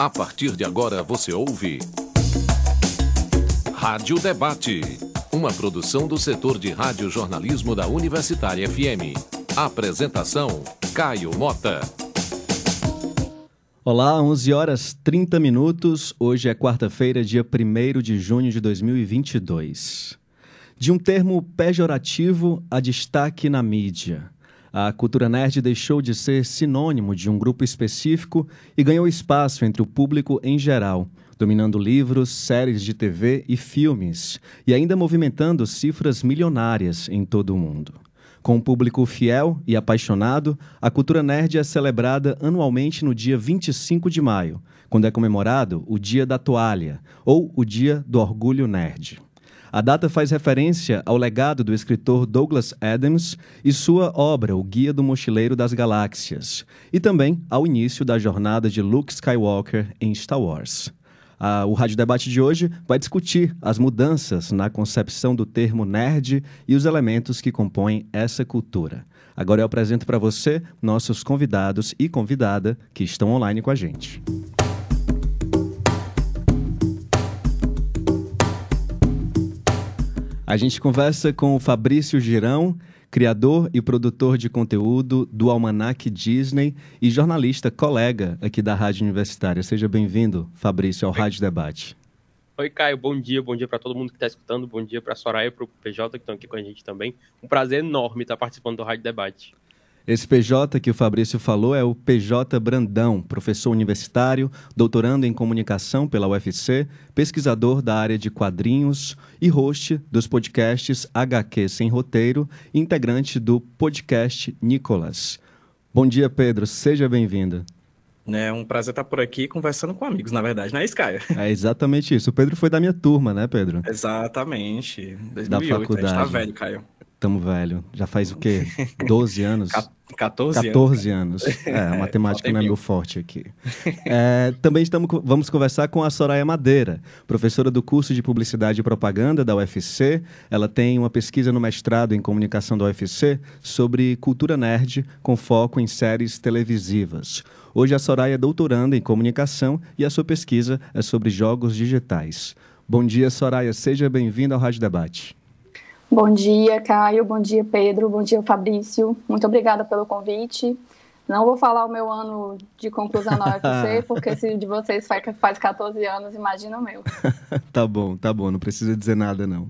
A partir de agora você ouve. Rádio Debate. Uma produção do setor de rádio-jornalismo da Universitária FM. Apresentação: Caio Mota. Olá, 11 horas 30 minutos. Hoje é quarta-feira, dia 1 de junho de 2022. De um termo pejorativo a destaque na mídia. A cultura nerd deixou de ser sinônimo de um grupo específico e ganhou espaço entre o público em geral, dominando livros, séries de TV e filmes, e ainda movimentando cifras milionárias em todo o mundo. Com um público fiel e apaixonado, a cultura nerd é celebrada anualmente no dia 25 de maio, quando é comemorado o Dia da Toalha, ou o Dia do Orgulho Nerd. A data faz referência ao legado do escritor Douglas Adams e sua obra O Guia do Mochileiro das Galáxias, e também ao início da jornada de Luke Skywalker em Star Wars. Ah, o Rádio Debate de hoje vai discutir as mudanças na concepção do termo nerd e os elementos que compõem essa cultura. Agora eu apresento para você nossos convidados e convidada que estão online com a gente. A gente conversa com o Fabrício Girão, criador e produtor de conteúdo do Almanac Disney e jornalista colega aqui da Rádio Universitária. Seja bem-vindo, Fabrício, ao Oi. Rádio Debate. Oi, Caio, bom dia, bom dia para todo mundo que está escutando, bom dia para a Soraya e para o PJ que estão aqui com a gente também. Um prazer enorme estar participando do Rádio Debate. Esse PJ que o Fabrício falou é o PJ Brandão, professor universitário, doutorando em comunicação pela UFC, pesquisador da área de quadrinhos e host dos podcasts HQ Sem Roteiro integrante do podcast Nicolas. Bom dia, Pedro. Seja bem-vindo. É um prazer estar por aqui conversando com amigos, na verdade, não é isso, Caio? É exatamente isso. O Pedro foi da minha turma, né, Pedro? Exatamente. 2008, da faculdade. A gente tá velho, Caio. Tamo velho. Já faz o quê? 12 anos? 14, 14 anos. anos. É, a matemática não é meu forte aqui. É, também estamos, vamos conversar com a Soraya Madeira, professora do curso de Publicidade e Propaganda da UFC. Ela tem uma pesquisa no mestrado em comunicação da UFC sobre cultura nerd, com foco em séries televisivas. Hoje a Soraya é doutoranda em comunicação e a sua pesquisa é sobre jogos digitais. Bom dia, Soraya. Seja bem-vinda ao Rádio Debate. Bom dia, Caio. Bom dia, Pedro. Bom dia, Fabrício. Muito obrigada pelo convite. Não vou falar o meu ano de conclusão na UFC, porque se de vocês faz, faz 14 anos, imagina o meu. tá bom, tá bom, não precisa dizer nada não.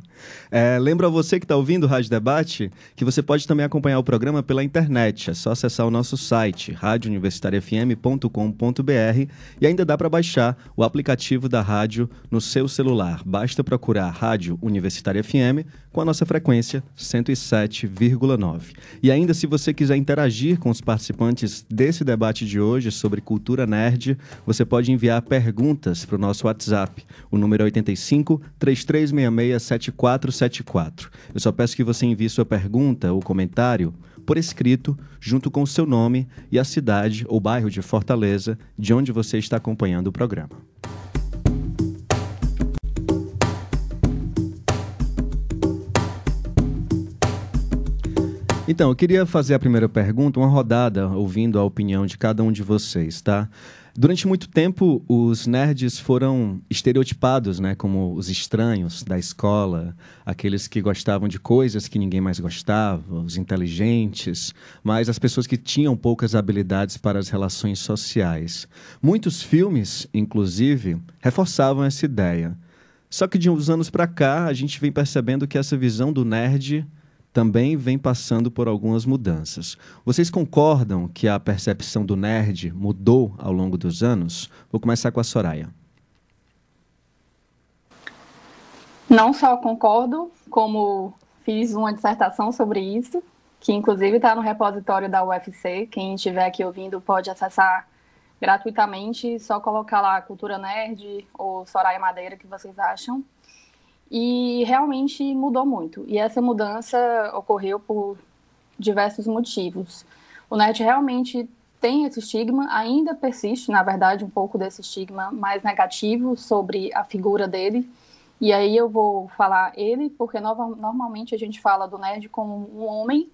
É, lembro a você que está ouvindo o Rádio Debate que você pode também acompanhar o programa pela internet. É só acessar o nosso site, radiouniversitariafm.com.br e ainda dá para baixar o aplicativo da rádio no seu celular. Basta procurar Rádio Universitária FM com a nossa frequência 107,9. E ainda se você quiser interagir com os participantes desse debate de hoje sobre cultura nerd, você pode enviar perguntas para o nosso WhatsApp. O número é 85 3366 7474. Eu só peço que você envie sua pergunta ou comentário por escrito, junto com o seu nome e a cidade ou bairro de Fortaleza de onde você está acompanhando o programa. Então, eu queria fazer a primeira pergunta, uma rodada, ouvindo a opinião de cada um de vocês, tá? Durante muito tempo, os nerds foram estereotipados, né, como os estranhos da escola, aqueles que gostavam de coisas que ninguém mais gostava, os inteligentes, mas as pessoas que tinham poucas habilidades para as relações sociais. Muitos filmes, inclusive, reforçavam essa ideia. Só que de uns anos para cá, a gente vem percebendo que essa visão do nerd também vem passando por algumas mudanças. Vocês concordam que a percepção do nerd mudou ao longo dos anos? Vou começar com a Soraya. Não só concordo, como fiz uma dissertação sobre isso, que inclusive está no repositório da UFC. Quem estiver aqui ouvindo pode acessar gratuitamente, só colocar lá Cultura Nerd ou Soraya Madeira, que vocês acham e realmente mudou muito. E essa mudança ocorreu por diversos motivos. O NET realmente tem esse estigma, ainda persiste, na verdade, um pouco desse estigma mais negativo sobre a figura dele. E aí eu vou falar ele, porque normalmente a gente fala do nerd como um homem,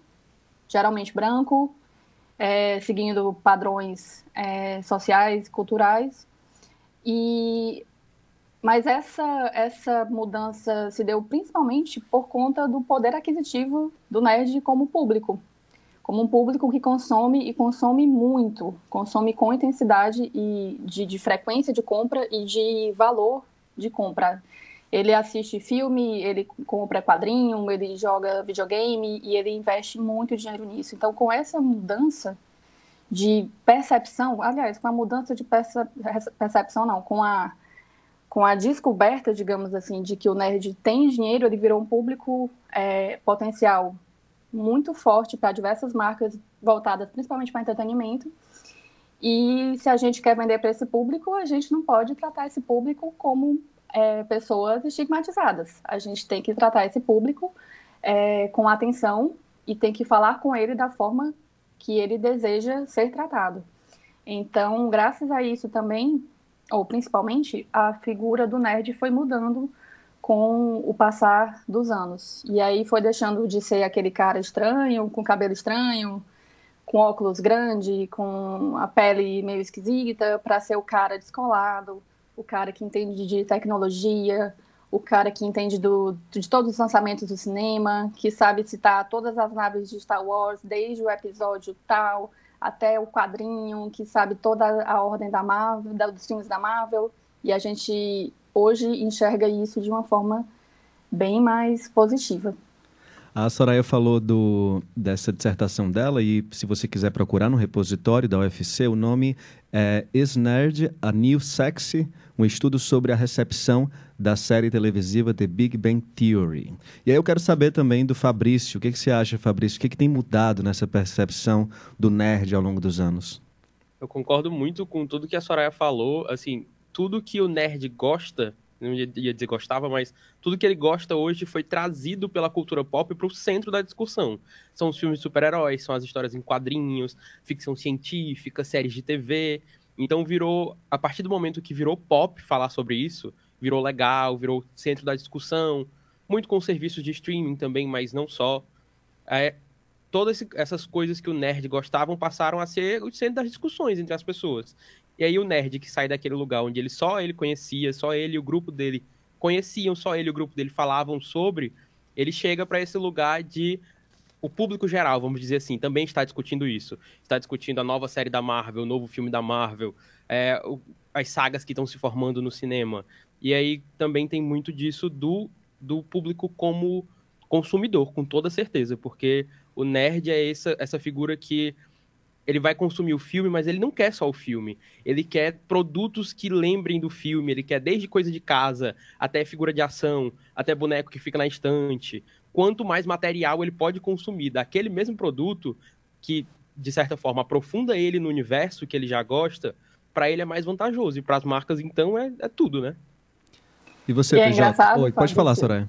geralmente branco, é, seguindo padrões é, sociais, culturais, E mas essa, essa mudança se deu principalmente por conta do poder aquisitivo do nerd como público. Como um público que consome e consome muito, consome com intensidade e de, de frequência de compra e de valor de compra. Ele assiste filme, ele compra quadrinho, ele joga videogame e ele investe muito dinheiro nisso. Então, com essa mudança de percepção, aliás, com a mudança de percepção, não, com a com a descoberta, digamos assim, de que o nerd tem dinheiro, ele virou um público é, potencial muito forte para diversas marcas voltadas principalmente para entretenimento. E se a gente quer vender para esse público, a gente não pode tratar esse público como é, pessoas estigmatizadas. A gente tem que tratar esse público é, com atenção e tem que falar com ele da forma que ele deseja ser tratado. Então, graças a isso também, ou principalmente, a figura do nerd foi mudando com o passar dos anos. E aí foi deixando de ser aquele cara estranho, com cabelo estranho, com óculos grande, com a pele meio esquisita, para ser o cara descolado, o cara que entende de tecnologia, o cara que entende do, de todos os lançamentos do cinema, que sabe citar todas as naves de Star Wars, desde o episódio tal até o quadrinho, que sabe toda a ordem da Marvel, dos filmes da Marvel, e a gente hoje enxerga isso de uma forma bem mais positiva. A Soraya falou do, dessa dissertação dela e se você quiser procurar no repositório da UFC, o nome é Is Nerd a New Sexy? Um estudo sobre a recepção da série televisiva The Big Bang Theory. E aí eu quero saber também do Fabrício. O que, que você acha, Fabrício? O que, que tem mudado nessa percepção do nerd ao longo dos anos? Eu concordo muito com tudo que a Soraya falou. Assim, tudo que o nerd gosta não ia dizer gostava, mas tudo que ele gosta hoje foi trazido pela cultura pop para o centro da discussão. São os filmes de super-heróis, são as histórias em quadrinhos, ficção científica, séries de TV. Então virou, a partir do momento que virou pop falar sobre isso, virou legal, virou centro da discussão, muito com serviços de streaming também, mas não só. É, todas essas coisas que o nerd gostavam passaram a ser o centro das discussões entre as pessoas. E aí o nerd que sai daquele lugar onde ele só ele conhecia, só ele e o grupo dele conheciam, só ele e o grupo dele falavam sobre, ele chega para esse lugar de o público geral, vamos dizer assim, também está discutindo isso. Está discutindo a nova série da Marvel, o novo filme da Marvel, é, o, as sagas que estão se formando no cinema. E aí também tem muito disso do, do público como consumidor, com toda certeza, porque o nerd é essa, essa figura que ele vai consumir o filme, mas ele não quer só o filme. Ele quer produtos que lembrem do filme. Ele quer desde coisa de casa, até figura de ação, até boneco que fica na estante. Quanto mais material ele pode consumir daquele mesmo produto, que de certa forma aprofunda ele no universo que ele já gosta, para ele é mais vantajoso. E para as marcas, então, é, é, tudo, né? E você, e é PJ? Oi, pode falar, Soraya.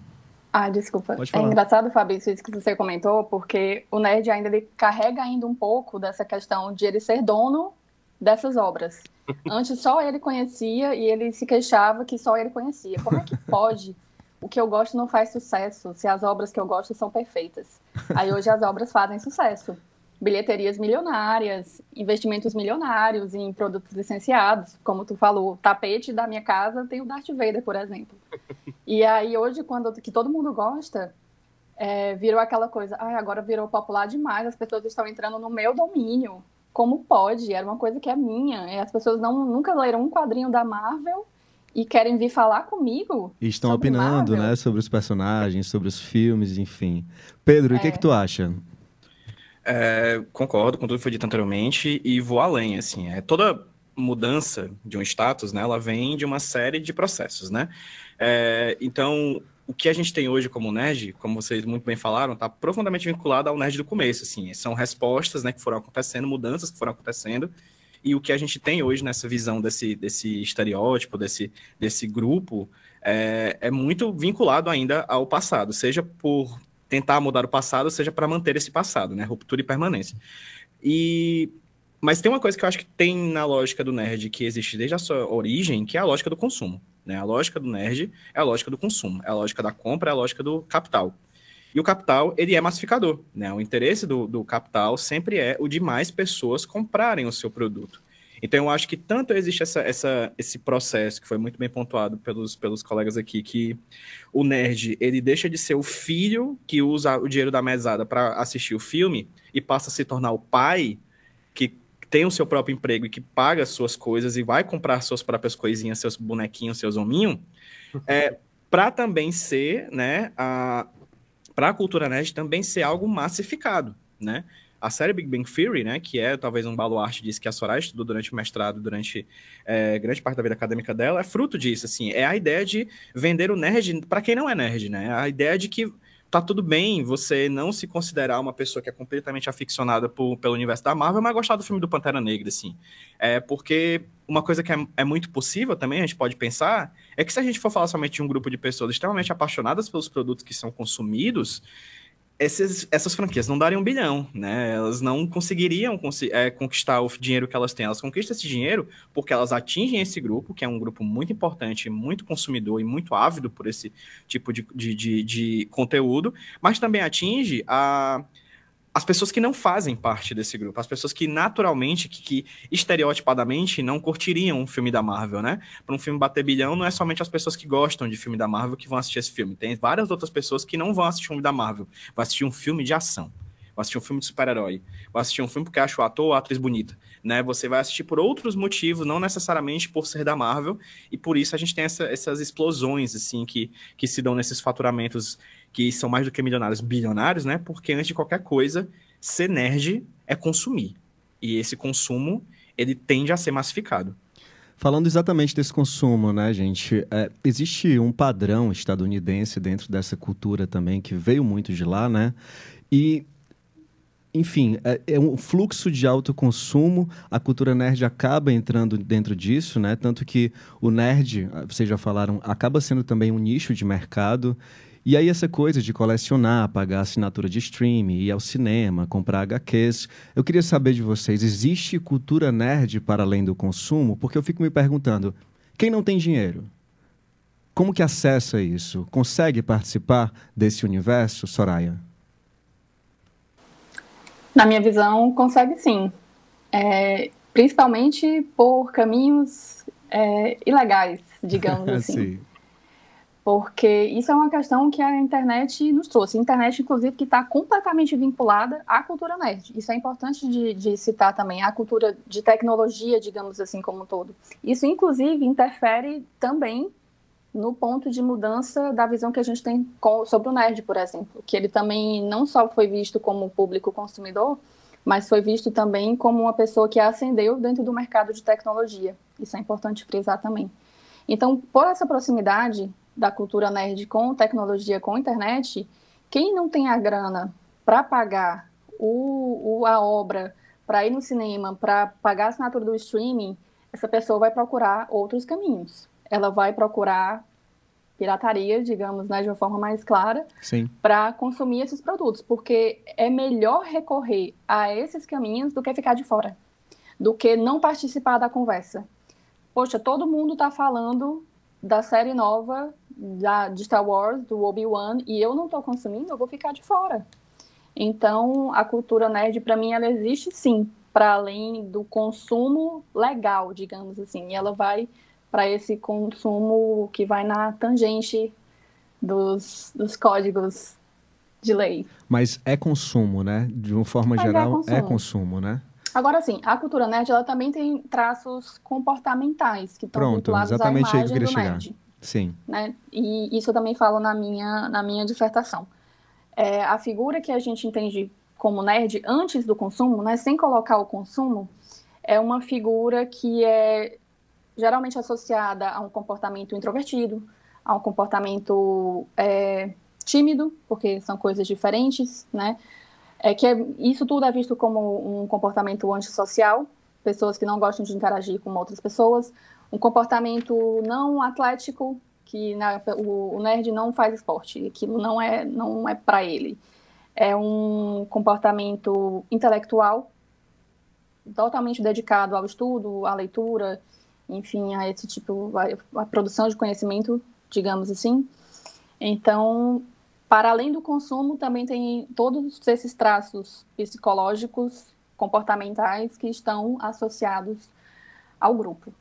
Ah, desculpa. É engraçado, Fabrício, isso que você comentou, porque o nerd ainda ele carrega ainda um pouco dessa questão de ele ser dono dessas obras. Antes só ele conhecia e ele se queixava que só ele conhecia. Como é que pode? O que eu gosto não faz sucesso se as obras que eu gosto são perfeitas. Aí hoje as obras fazem sucesso bilheterias milionárias, investimentos milionários em produtos licenciados, como tu falou, o tapete da minha casa tem o Darth Vader, por exemplo. E aí hoje, quando que todo mundo gosta, é, virou aquela coisa, ah, agora virou popular demais, as pessoas estão entrando no meu domínio. Como pode? Era uma coisa que é minha. E as pessoas não, nunca leram um quadrinho da Marvel e querem vir falar comigo. E estão opinando, Marvel. né, sobre os personagens, sobre os filmes, enfim. Pedro, é. o que, é que tu acha? É, concordo com tudo que foi dito anteriormente e vou além, assim, é toda mudança de um status, né, ela vem de uma série de processos, né? É, então, o que a gente tem hoje como nerd, como vocês muito bem falaram, está profundamente vinculado ao nerd do começo, assim, são respostas, né, que foram acontecendo, mudanças que foram acontecendo, e o que a gente tem hoje nessa visão desse, desse estereótipo, desse, desse grupo, é, é muito vinculado ainda ao passado, seja por tentar mudar o passado, seja para manter esse passado, né? Ruptura e permanência. E mas tem uma coisa que eu acho que tem na lógica do nerd que existe desde a sua origem, que é a lógica do consumo. Né? A lógica do nerd é a lógica do consumo, é a lógica da compra, é a lógica do capital. E o capital, ele é massificador. Né? O interesse do, do capital sempre é o de mais pessoas comprarem o seu produto. Então, eu acho que tanto existe essa, essa, esse processo, que foi muito bem pontuado pelos, pelos colegas aqui, que o nerd, ele deixa de ser o filho que usa o dinheiro da mesada para assistir o filme e passa a se tornar o pai que tem o seu próprio emprego e que paga as suas coisas e vai comprar suas próprias coisinhas, seus bonequinhos, seus hominhos, é, para também ser, né, a, para a cultura nerd também ser algo massificado, né? A série Big Bang Theory, né, que é talvez um baluarte disso que a Soraya estudou durante o mestrado, durante é, grande parte da vida acadêmica dela, é fruto disso, assim, é a ideia de vender o nerd para quem não é nerd, né? A ideia de que tá tudo bem você não se considerar uma pessoa que é completamente aficionada por, pelo universo da Marvel, mas gostar do filme do Pantera Negra, assim. É porque uma coisa que é, é, muito possível também, a gente pode pensar, é que se a gente for falar somente de um grupo de pessoas extremamente apaixonadas pelos produtos que são consumidos, esses, essas franquias não dariam um bilhão, né? Elas não conseguiriam é, conquistar o dinheiro que elas têm. Elas conquistam esse dinheiro porque elas atingem esse grupo, que é um grupo muito importante, muito consumidor e muito ávido por esse tipo de, de, de, de conteúdo, mas também atinge a as pessoas que não fazem parte desse grupo, as pessoas que naturalmente, que, que estereotipadamente não curtiriam um filme da Marvel, né? Para um filme bater bilhão, não é somente as pessoas que gostam de filme da Marvel que vão assistir esse filme. Tem várias outras pessoas que não vão assistir um filme da Marvel, vão assistir um filme de ação. Vou assistir um filme de super-herói. Vou assistir um filme porque acho o ator ou a atriz bonita. Né? Você vai assistir por outros motivos, não necessariamente por ser da Marvel. E por isso a gente tem essa, essas explosões assim que, que se dão nesses faturamentos que são mais do que milionários, bilionários, né? Porque antes de qualquer coisa, ser nerd é consumir. E esse consumo, ele tende a ser massificado. Falando exatamente desse consumo, né, gente? É, existe um padrão estadunidense dentro dessa cultura também, que veio muito de lá, né? E, enfim, é, é um fluxo de alto consumo. A cultura nerd acaba entrando dentro disso, né? Tanto que o nerd, vocês já falaram, acaba sendo também um nicho de mercado. E aí essa coisa de colecionar, pagar assinatura de streaming, ir ao cinema, comprar HQs. Eu queria saber de vocês, existe cultura nerd para além do consumo? Porque eu fico me perguntando, quem não tem dinheiro? Como que acessa isso? Consegue participar desse universo, Soraya? Na minha visão, consegue sim. É, principalmente por caminhos é, ilegais, digamos assim porque isso é uma questão que a internet nos trouxe. Internet, inclusive, que está completamente vinculada à cultura nerd. Isso é importante de, de, citar também, a cultura de tecnologia, digamos assim, como um todo. Isso, inclusive, interfere também no ponto de mudança da visão que a gente tem sobre o nerd, por exemplo, que ele também não só foi visto como público consumidor, mas foi visto também como uma pessoa que ascendeu dentro do mercado de tecnologia. Isso é importante frisar também. Então, por essa proximidade, da cultura nerd com tecnologia, com internet, quem não tem a grana para pagar o, o, a obra, para ir no cinema, para pagar a assinatura do streaming, essa pessoa vai procurar outros caminhos. Ela vai procurar pirataria, digamos, né, de uma forma mais clara, para consumir esses produtos, porque é melhor recorrer a esses caminhos do que ficar de fora, do que não participar da conversa. Poxa, todo mundo está falando da série nova da, de Star Wars, do Obi-Wan, e eu não estou consumindo, eu vou ficar de fora. Então, a cultura nerd, para mim, ela existe sim, para além do consumo legal, digamos assim. E ela vai para esse consumo que vai na tangente dos, dos códigos de lei. Mas é consumo, né? De uma forma Mas é geral, é consumo. é consumo, né? Agora sim, a cultura nerd ela também tem traços comportamentais que estão Pronto, vinculados exatamente à imagem aí que eu do chegar. nerd. Sim. Né? E isso eu também falo na minha, na minha dissertação. É, a figura que a gente entende como nerd antes do consumo, né, sem colocar o consumo, é uma figura que é geralmente associada a um comportamento introvertido, a um comportamento é, tímido, porque são coisas diferentes, né? É que é, isso tudo é visto como um comportamento antissocial, pessoas que não gostam de interagir com outras pessoas, um comportamento não atlético, que na, o, o, nerd não faz esporte, aquilo não é, não é para ele. É um comportamento intelectual, totalmente dedicado ao estudo, à leitura, enfim, a esse tipo, a, a produção de conhecimento, digamos assim. Então, para além do consumo, também tem todos esses traços psicológicos, comportamentais que estão associados ao grupo.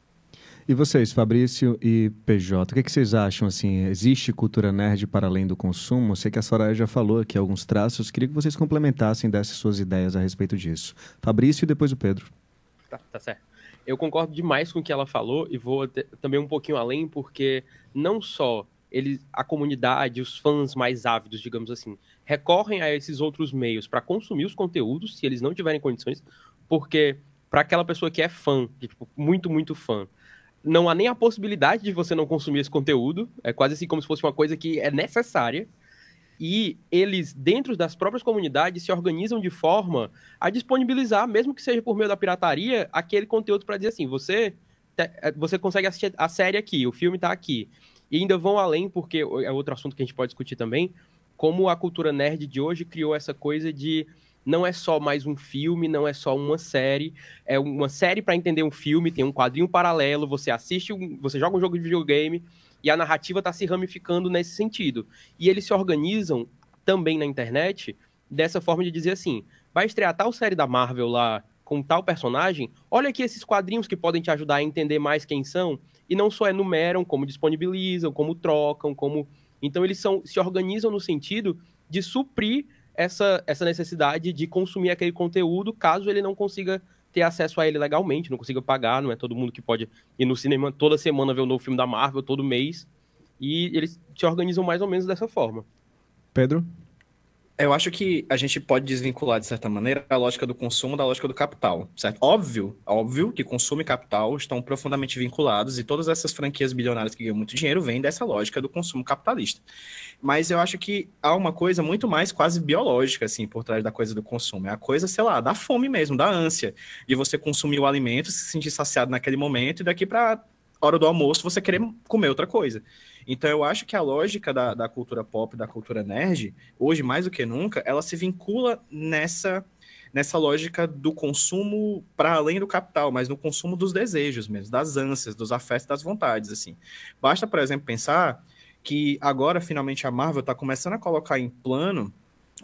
E vocês, Fabrício e PJ, o que, que, vocês acham? Assim, existe cultura nerd para além do consumo? Sei que a Soraya já falou aqui alguns traços. Queria que vocês complementassem, dessem suas ideias a respeito disso. Fabrício e depois o Pedro. Tá, tá certo. Eu concordo demais com o que ela falou e vou também um pouquinho além, porque não só ele, a comunidade, os fãs mais ávidos, digamos assim, recorrem a esses outros meios para consumir os conteúdos, se eles não tiverem condições, porque para aquela pessoa que é fã, tipo, muito, muito fã, não há nem a possibilidade de você não consumir esse conteúdo. É quase assim como se fosse uma coisa que é necessária. E eles, dentro das próprias comunidades, se organizam de forma a disponibilizar, mesmo que seja por meio da pirataria, aquele conteúdo para dizer assim: você, é, você consegue assistir a série aqui, o filme está aqui. E ainda vão além, porque é outro assunto que a gente pode discutir também, como a cultura nerd de hoje criou essa coisa de não é só mais um filme, não é só uma série, é uma série para entender um filme, tem um quadrinho paralelo, você assiste, você joga um jogo de videogame e a narrativa está se ramificando nesse sentido. E eles se organizam também na internet dessa forma de dizer assim: vai estrear tal série da Marvel lá com tal personagem, olha aqui esses quadrinhos que podem te ajudar a entender mais quem são, e não só enumeram, como disponibilizam, como trocam, como. Então eles são, se organizam no sentido de suprir essa, essa necessidade de consumir aquele conteúdo caso ele não consiga ter acesso a ele legalmente, não consiga pagar, não é todo mundo que pode ir no cinema toda semana ver o um novo filme da Marvel, todo mês. E eles se organizam mais ou menos dessa forma. Pedro? Eu acho que a gente pode desvincular, de certa maneira, a lógica do consumo da lógica do capital, certo? Óbvio, óbvio que consumo e capital estão profundamente vinculados e todas essas franquias bilionárias que ganham muito dinheiro vêm dessa lógica do consumo capitalista. Mas eu acho que há uma coisa muito mais quase biológica, assim, por trás da coisa do consumo. É a coisa, sei lá, da fome mesmo, da ânsia, de você consumir o alimento, se sentir saciado naquele momento e daqui para hora do almoço você querer comer outra coisa. Então eu acho que a lógica da, da cultura pop, da cultura nerd, hoje mais do que nunca, ela se vincula nessa nessa lógica do consumo para além do capital, mas no consumo dos desejos mesmo, das ânsias, dos afetos, das vontades, assim. Basta, por exemplo, pensar que agora finalmente a Marvel está começando a colocar em plano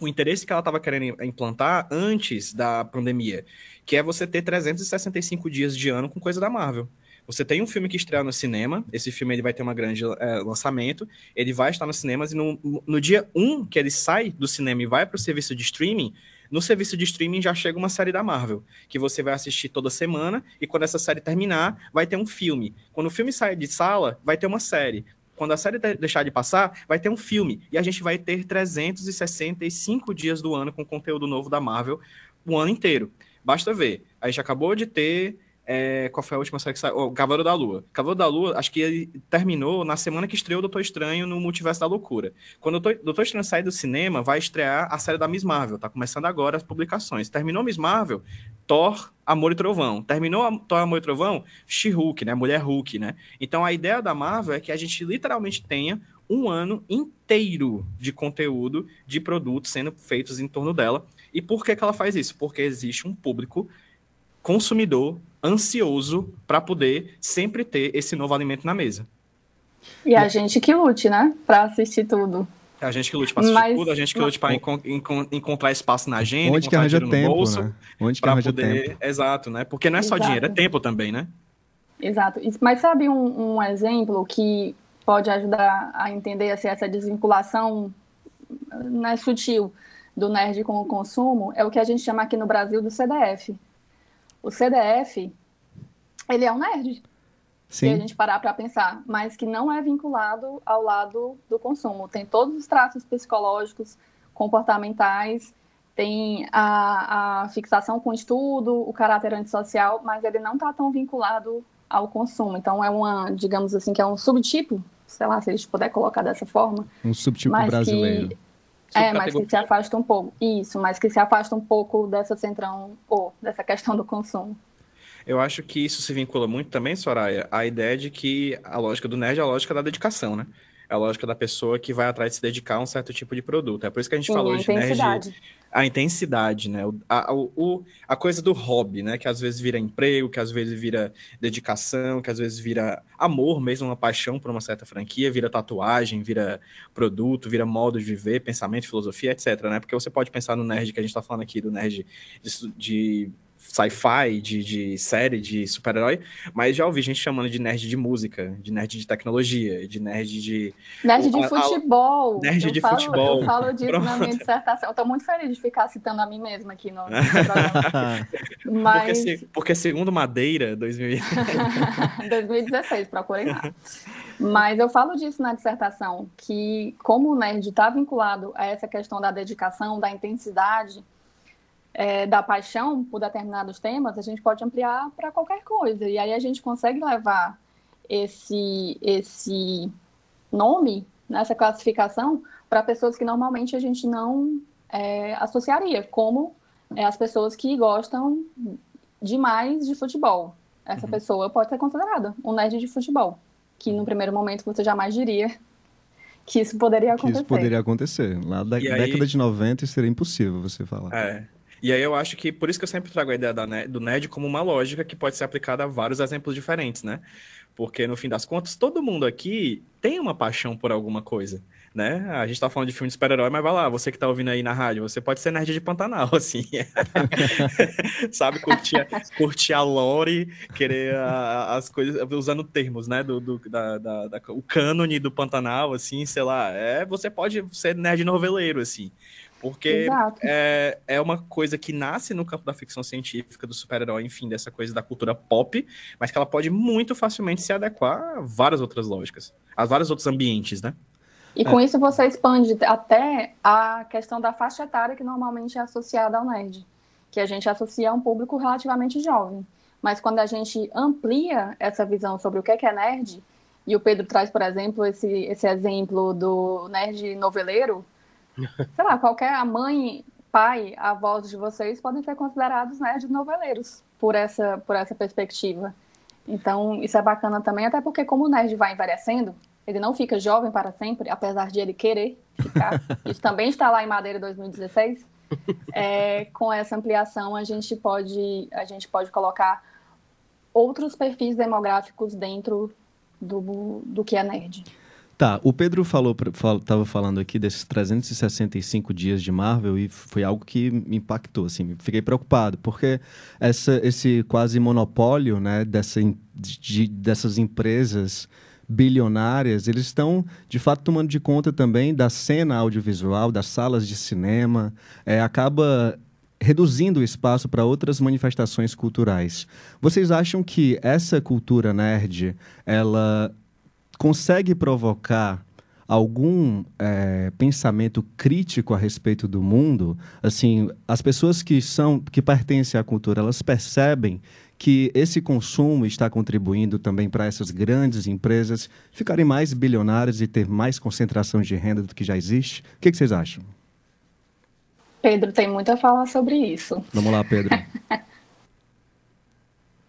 o interesse que ela estava querendo implantar antes da pandemia, que é você ter 365 dias de ano com coisa da Marvel. Você tem um filme que estreia no cinema, esse filme ele vai ter um grande é, lançamento, ele vai estar nos cinemas e no, no dia 1 que ele sai do cinema e vai para o serviço de streaming, no serviço de streaming já chega uma série da Marvel, que você vai assistir toda semana, e quando essa série terminar, vai ter um filme. Quando o filme sair de sala, vai ter uma série. Quando a série deixar de passar, vai ter um filme. E a gente vai ter 365 dias do ano com conteúdo novo da Marvel o ano inteiro. Basta ver. A gente acabou de ter é, qual foi a última série que saiu? Oh, Cavaleiro da Lua. Cavaleiro da Lua, acho que ele terminou na semana que estreou o Doutor Estranho no Multiverso da Loucura. Quando o Doutor, Estranho sair do cinema, vai estrear a série da Miss Marvel. Tá começando agora as publicações. Terminou Miss Marvel, Thor, Amor e Trovão. Terminou Thor, Amor e Trovão, She-Hulk, né? Mulher Hulk, né? Então a ideia da Marvel é que a gente literalmente tenha um ano inteiro de conteúdo, de produtos sendo feitos em torno dela. E por que, que ela faz isso? Porque existe um público consumidor ansioso para poder sempre ter esse novo alimento na mesa. E a gente que lute, né? Para assistir tudo. A gente que lute para assistir mas, tudo, a gente que lute para encont encontrar espaço na agenda, Onde que arranja tempo, bolso, né? Onde que arranja poder... tempo. Exato, né? Porque não é só Exato. dinheiro, é tempo também, né? Exato. Mas sabe um, um exemplo que pode ajudar a entender assim, essa desvinculação né, sutil do nerd com o consumo? É o que a gente chama aqui no Brasil do CDF, o CDF, ele é um nerd. Sim. Se a gente parar para pensar, mas que não é vinculado ao lado do consumo. Tem todos os traços psicológicos, comportamentais, tem a, a fixação com estudo, o caráter antissocial, mas ele não está tão vinculado ao consumo. Então é uma, digamos assim, que é um subtipo, sei lá, se a gente puder colocar dessa forma. Um subtipo brasileiro. Que, é, mas que se afasta um pouco. Isso, mas que se afasta um pouco dessa centrão, ou dessa questão do consumo. Eu acho que isso se vincula muito também, Soraya, à ideia de que a lógica do nerd é a lógica da dedicação, né? É a lógica da pessoa que vai atrás de se dedicar a um certo tipo de produto. É por isso que a gente Sim, falou de nerd a intensidade, né? A, o, a coisa do hobby, né? Que às vezes vira emprego, que às vezes vira dedicação, que às vezes vira amor mesmo, uma paixão por uma certa franquia, vira tatuagem, vira produto, vira modo de viver, pensamento, filosofia, etc, né? Porque você pode pensar no nerd que a gente está falando aqui, do nerd de, de sci-fi, de, de série, de super-herói, mas já ouvi gente chamando de nerd de música, de nerd de tecnologia, de nerd de. Nerd de futebol. Nerd eu de falo, futebol. Eu falo disso Pronto. na minha dissertação. Eu tô muito feliz de ficar citando a mim mesma aqui no, programa. mas... porque, porque segundo Madeira, 2016, procurei lá. Mas eu falo disso na dissertação, que como o nerd está vinculado a essa questão da dedicação, da intensidade, é, da paixão por determinados temas, a gente pode ampliar para qualquer coisa. E aí a gente consegue levar esse, esse nome, nessa classificação, para pessoas que normalmente a gente não é, associaria, como é, as pessoas que gostam demais de futebol. Essa uhum. pessoa pode ser considerada um nerd de futebol, que no primeiro momento você jamais diria que isso poderia acontecer. Que isso poderia acontecer. Lá da década de 90 seria impossível você falar. É. E aí eu acho que, por isso que eu sempre trago a ideia da, do NED como uma lógica que pode ser aplicada a vários exemplos diferentes, né? Porque, no fim das contas, todo mundo aqui tem uma paixão por alguma coisa, né? A gente tá falando de filme de super-herói, mas vai lá, você que tá ouvindo aí na rádio, você pode ser nerd de Pantanal, assim. Sabe, curtir, curtir a lore, querer a, as coisas, usando termos, né? Do, do da, da, da, o cânone do Pantanal, assim, sei lá. É, você pode ser nerd noveleiro, assim. Porque é, é uma coisa que nasce no campo da ficção científica, do super-herói, enfim, dessa coisa da cultura pop, mas que ela pode muito facilmente se adequar a várias outras lógicas, a vários outros ambientes, né? E com é. isso você expande até a questão da faixa etária que normalmente é associada ao nerd, que a gente associa a um público relativamente jovem. Mas quando a gente amplia essa visão sobre o que é, é nerd, e o Pedro traz, por exemplo, esse, esse exemplo do nerd noveleiro, sei lá, qualquer mãe, pai, avós de vocês podem ser considerados nerds noveleiros por essa, por essa perspectiva. Então, isso é bacana também, até porque como o nerd vai envelhecendo, ele não fica jovem para sempre, apesar de ele querer ficar. Isso também está lá em Madeira 2016. É, com essa ampliação, a gente pode, a gente pode colocar outros perfis demográficos dentro do, do que é nerd. Tá, o Pedro falou, estava falando aqui desses 365 dias de Marvel e foi algo que me impactou, assim, fiquei preocupado, porque essa, esse quase monopólio, né, dessa, de, dessas empresas bilionárias, eles estão, de fato, tomando de conta também da cena audiovisual, das salas de cinema, é, acaba reduzindo o espaço para outras manifestações culturais. Vocês acham que essa cultura nerd, ela consegue provocar algum é, pensamento crítico a respeito do mundo, assim, as pessoas que são que pertencem à cultura, elas percebem que esse consumo está contribuindo também para essas grandes empresas ficarem mais bilionárias e ter mais concentração de renda do que já existe. O que, que vocês acham? Pedro tem muito a falar sobre isso. Vamos lá, Pedro.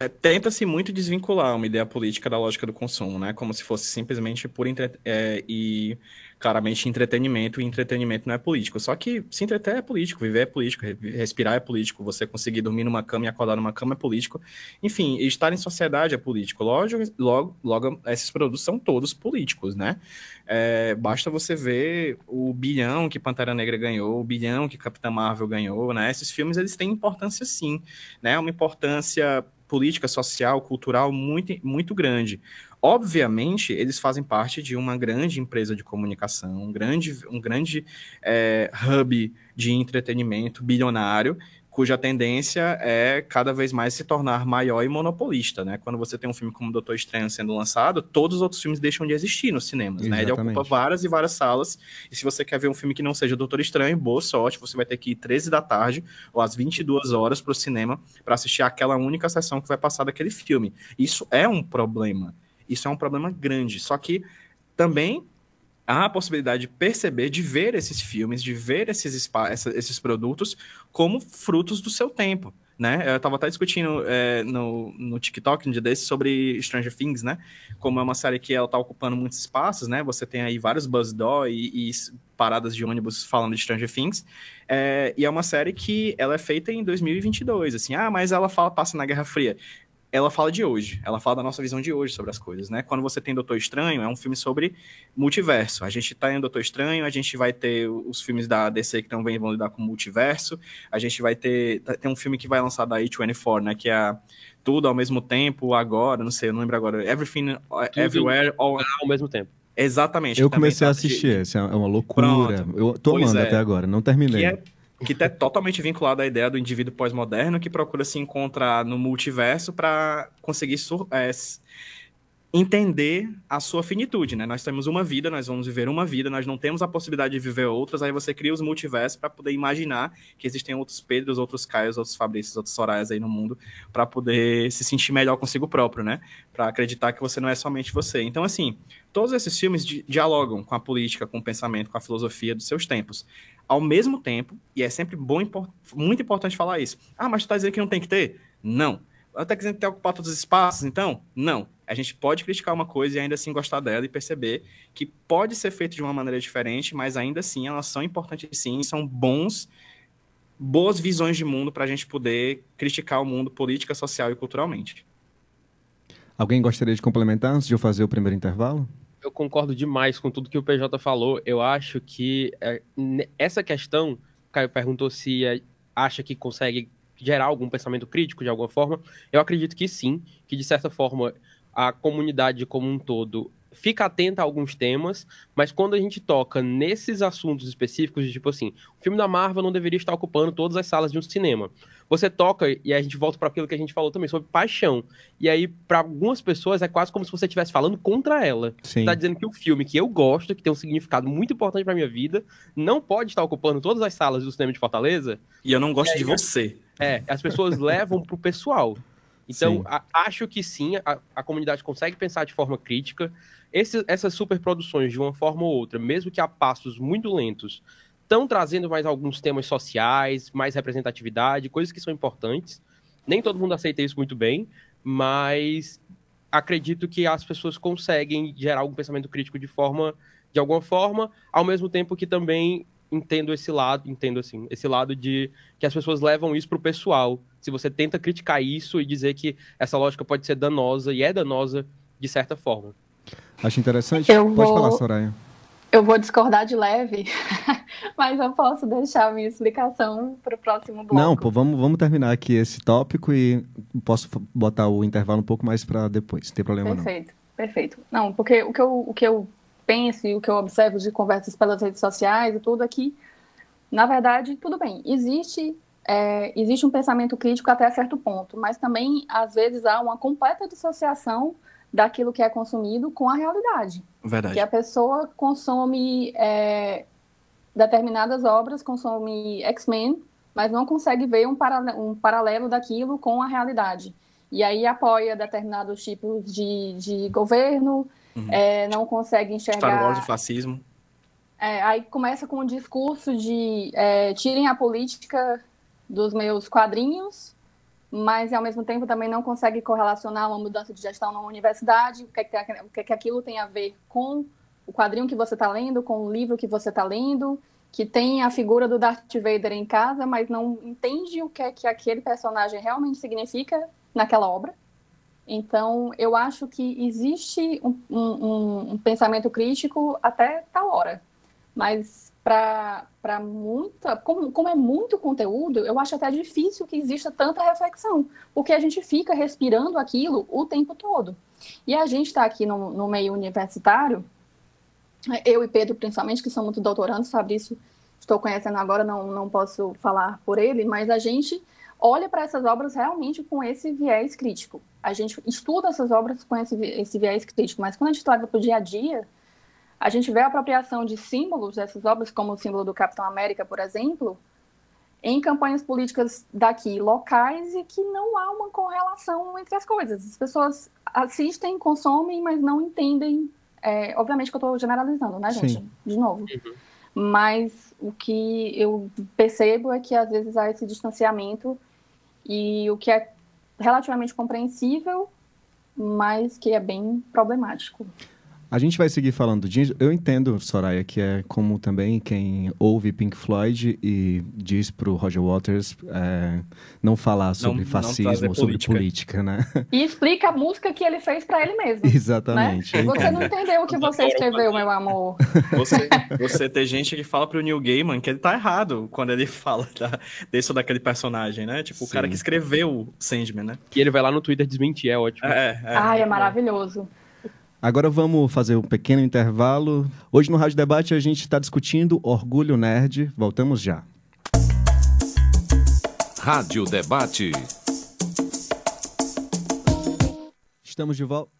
É, Tenta-se muito desvincular uma ideia política da lógica do consumo, né? Como se fosse simplesmente por entre... é, e claramente entretenimento, e entretenimento não é político. Só que se entreter é político, viver é político, respirar é político, você conseguir dormir numa cama e acordar numa cama é político. Enfim, estar em sociedade é político. Logo, logo, logo esses produtos são todos políticos, né? É, basta você ver o bilhão que Pantera Negra ganhou, o bilhão que Capitã Marvel ganhou, né? Esses filmes, eles têm importância sim, né? Uma importância política, social, cultural muito, muito grande. Obviamente, eles fazem parte de uma grande empresa de comunicação, um grande, um grande é, hub de entretenimento bilionário, cuja tendência é cada vez mais se tornar maior e monopolista, né? Quando você tem um filme como Doutor Estranho sendo lançado, todos os outros filmes deixam de existir nos cinemas, Exatamente. né? Ele ocupa várias e várias salas, e se você quer ver um filme que não seja Doutor Estranho, boa sorte, você vai ter que ir 13 da tarde ou às 22 horas para o cinema para assistir aquela única sessão que vai passar daquele filme. Isso é um problema. Isso é um problema grande. Só que também há a possibilidade de perceber, de ver esses filmes, de ver esses, esses produtos como frutos do seu tempo. Né? Eu estava até discutindo é, no, no TikTok um dia desses sobre Stranger Things, né? Como é uma série que ela está ocupando muitos espaços, né? Você tem aí vários buzz door e, e paradas de ônibus falando de Stranger Things. É, e é uma série que ela é feita em 2022, assim. Ah, mas ela fala, passa na Guerra Fria ela fala de hoje, ela fala da nossa visão de hoje sobre as coisas, né? Quando você tem Doutor Estranho, é um filme sobre multiverso. A gente tá em Doutor Estranho, a gente vai ter os filmes da DC que também vão lidar com multiverso, a gente vai ter, tem um filme que vai lançar da A24, né, que é a tudo ao mesmo tempo, agora, não sei, eu não lembro agora. Everything, uh, tudo Everywhere, all... ao mesmo tempo. Exatamente. Eu comecei a assistir, esse é uma loucura. Pronto. Eu tô amando é. até agora, não terminei. Que é totalmente vinculado à ideia do indivíduo pós-moderno que procura se encontrar no multiverso para conseguir é, entender a sua finitude, né? Nós temos uma vida, nós vamos viver uma vida, nós não temos a possibilidade de viver outras, aí você cria os multiversos para poder imaginar que existem outros Pedros, outros Caios, outros Fabrícios, outros Sorayas aí no mundo, para poder se sentir melhor consigo próprio, né? Para acreditar que você não é somente você. Então, assim, todos esses filmes di dialogam com a política, com o pensamento, com a filosofia dos seus tempos. Ao mesmo tempo, e é sempre bom, muito importante falar isso. Ah, mas tu tá dizendo que não tem que ter? Não. Até que ter ocupar todos os espaços, então? Não a gente pode criticar uma coisa e ainda assim gostar dela e perceber que pode ser feito de uma maneira diferente, mas ainda assim elas são importantes sim, são bons, boas visões de mundo para a gente poder criticar o mundo política, social e culturalmente. Alguém gostaria de complementar antes de eu fazer o primeiro intervalo? Eu concordo demais com tudo que o PJ falou. Eu acho que é, essa questão, o Caio perguntou se é, acha que consegue gerar algum pensamento crítico de alguma forma. Eu acredito que sim, que de certa forma a comunidade como um todo fica atenta a alguns temas, mas quando a gente toca nesses assuntos específicos, de tipo assim, o filme da Marvel não deveria estar ocupando todas as salas de um cinema. Você toca e a gente volta para aquilo que a gente falou também sobre paixão. E aí, para algumas pessoas, é quase como se você estivesse falando contra ela. Sim. Você tá dizendo que o filme que eu gosto, que tem um significado muito importante para minha vida, não pode estar ocupando todas as salas do cinema de Fortaleza. E eu não gosto de você. É, as pessoas levam pro pessoal. Então, a, acho que sim, a, a, comunidade consegue pensar de forma crítica. Esse, essas superproduções, de uma forma ou outra, mesmo que a passos muito lentos, estão trazendo mais alguns temas sociais, mais representatividade, coisas que são importantes. Nem todo mundo aceita isso muito bem, mas acredito que as pessoas conseguem gerar algum pensamento crítico de forma, de alguma forma, ao mesmo tempo que também entendo esse lado, entendo assim, esse lado de que as pessoas levam isso pro pessoal. Se você tenta criticar isso e dizer que essa lógica pode ser danosa e é danosa de certa forma. Acho interessante. Eu pode vou... falar, Soraya. Eu vou discordar de leve, mas eu posso deixar a minha explicação para o próximo bloco. Não, pô, vamos, vamos terminar aqui esse tópico e posso botar o intervalo um pouco mais para depois, não tem problema perfeito, não. Perfeito, perfeito. Não, porque o que eu, o que eu penso e o que eu observo de conversas pelas redes sociais e tudo aqui, na verdade, tudo bem, existe é, existe um pensamento crítico até certo ponto, mas também às vezes há uma completa dissociação daquilo que é consumido com a realidade. Verdade. Que a pessoa consome é, determinadas obras, consome X-Men, mas não consegue ver um, para, um paralelo daquilo com a realidade. E aí apoia determinados tipos de, de governo, Uhum. É, não consegue enxergar. Star Wars e fascismo. É, aí começa com um discurso de é, tirem a política dos meus quadrinhos, mas ao mesmo tempo também não consegue correlacionar uma mudança de gestão na universidade, o que, é que, é aquilo tem a ver com o quadrinho que você está lendo, com o livro que você está lendo, que tem a figura do Darth Vader em casa, mas não entende o que é que aquele personagem realmente significa naquela obra. Então, eu acho que existe um, um, um pensamento crítico até tal hora. Mas para muita. Como, como é muito conteúdo, eu acho até difícil que exista tanta reflexão. Porque a gente fica respirando aquilo o tempo todo. E a gente está aqui no, no meio universitário, eu e Pedro, principalmente, que somos doutorandos, Fabrício, estou conhecendo agora, não, não posso falar por ele, mas a gente olha para essas obras realmente com esse viés crítico. A gente estuda essas obras com esse, esse viés crítico, mas quando a gente leva para o dia a dia, a gente vê a apropriação de símbolos dessas obras, como o símbolo do Capitão América, por exemplo, em campanhas políticas daqui, locais, e que não há uma correlação entre as coisas. As pessoas assistem, consomem, mas não entendem. É, obviamente que eu estou generalizando, né, gente? Sim. De novo. Uhum. Mas o que eu percebo é que às vezes há esse distanciamento e o que é relativamente compreensível, mas que é bem problemático. A gente vai seguir falando de. Eu entendo, Soraya, que é como também quem ouve Pink Floyd e diz pro Roger Waters é, não falar sobre não, fascismo, não sobre política. né? E explica a música que ele fez para ele mesmo. Exatamente. Né? Você não entendeu o que você escreveu, meu amor. Você, você tem gente que fala pro Neil Gaiman que ele tá errado quando ele fala da, desse ou daquele personagem, né? Tipo, Sim. o cara que escreveu Sandman, né? E ele vai lá no Twitter desmentir, é ótimo. É, é, Ai, é maravilhoso. Agora vamos fazer um pequeno intervalo. Hoje no Rádio Debate a gente está discutindo Orgulho Nerd. Voltamos já. Rádio Debate. Estamos de volta.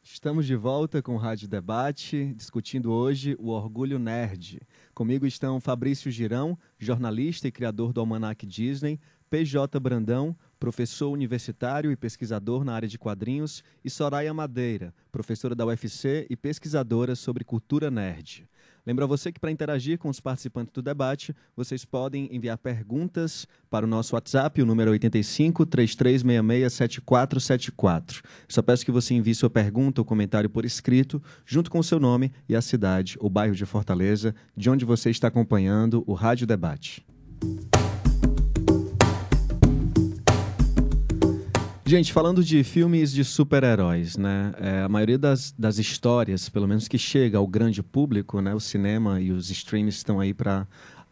Estamos de volta com o Rádio Debate, discutindo hoje o Orgulho Nerd. Comigo estão Fabrício Girão, jornalista e criador do Almanac Disney, PJ Brandão, professor universitário e pesquisador na área de quadrinhos, e Soraya Madeira, professora da UFC e pesquisadora sobre cultura nerd. Lembra você que para interagir com os participantes do debate, vocês podem enviar perguntas para o nosso WhatsApp, o número 85 3366 7474. Só peço que você envie sua pergunta ou comentário por escrito, junto com o seu nome e a cidade ou bairro de Fortaleza, de onde você está acompanhando o Rádio Debate. Gente, falando de filmes de super-heróis, né? É, a maioria das, das histórias, pelo menos que chega ao grande público, né? O cinema e os streams estão aí para